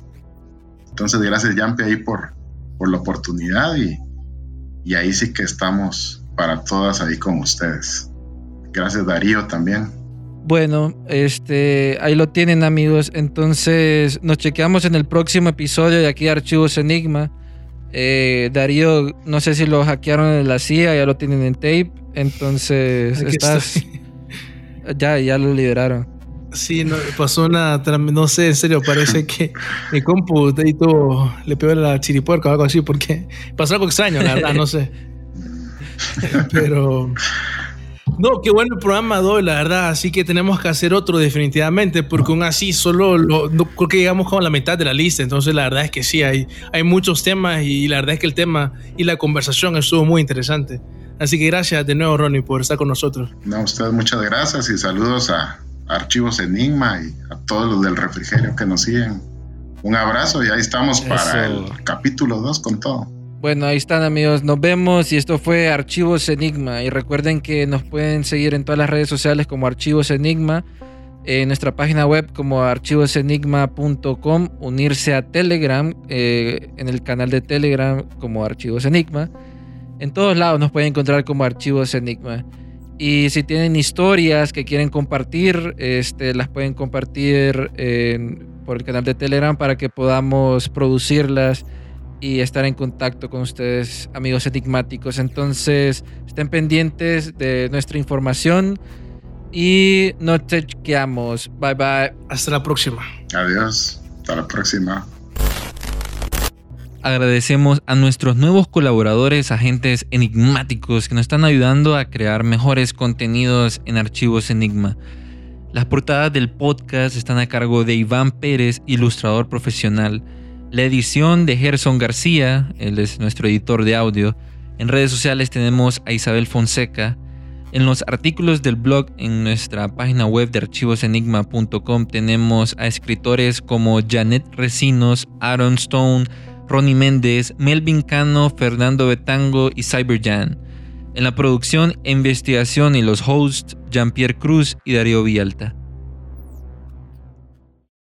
S6: Entonces, gracias, Yampi, ahí por, por la oportunidad y, y ahí sí que estamos para todas ahí con ustedes. Gracias, Darío, también.
S4: Bueno, este, ahí lo tienen amigos. Entonces nos chequeamos en el próximo episodio de aquí de Archivos Enigma. Eh, Darío, no sé si lo hackearon en la CIA, ya lo tienen en tape. Entonces
S5: Aquí
S4: estás,
S5: estoy.
S4: ya, ya lo liberaron.
S5: Sí, no, pasó una. No sé, en serio, parece que mi compu ahí todo le pegó la chiripuerca o algo así, porque pasó algo extraño, la verdad, no sé. Pero. No, qué bueno el programa de hoy, la verdad. Así que tenemos que hacer otro definitivamente, porque aún así solo lo- no, creo que llegamos como a la mitad de la lista. Entonces, la verdad es que sí, hay, hay muchos temas y la verdad es que el tema y la conversación estuvo muy interesante. Así que gracias de nuevo, Ronnie, por estar con nosotros.
S6: No, a ustedes muchas gracias y saludos a Archivos Enigma y a todos los del refrigerio que nos siguen. Un abrazo y ahí estamos para
S4: Eso.
S6: el capítulo 2 con todo.
S4: Bueno, ahí están amigos, nos vemos. Y esto fue Archivos Enigma. Y recuerden que nos pueden seguir en todas las redes sociales como Archivos Enigma, en nuestra página web como archivosenigma.com, unirse a Telegram, eh, en el canal de Telegram como Archivos Enigma, en todos lados nos pueden encontrar como Archivos Enigma. Y si tienen historias que quieren compartir, este, las pueden compartir en- por el canal de Telegram para que podamos producirlas y estar en contacto con ustedes, amigos enigmáticos. Entonces, estén pendientes de nuestra información y nos chequeamos. Bye bye.
S5: Hasta la próxima.
S6: Adiós, hasta la próxima.
S4: Agradecemos a nuestros nuevos colaboradores, agentes enigmáticos que nos están ayudando a crear mejores contenidos en Archivos Enigma. Las portadas del podcast están a cargo de Iván Pérez, ilustrador profesional. La edición de Gerson García, él es nuestro editor de audio. En redes sociales tenemos a Isabel Fonseca. En los artículos del blog en nuestra página web de archivosenigma.com tenemos a escritores como Janet Recinos, Aaron Stone, Ronnie Méndez, Melvin Cano, Fernando Betango y Cyberjan. En la producción e investigación y los hosts, Jean-Pierre Cruz y Darío Villalta.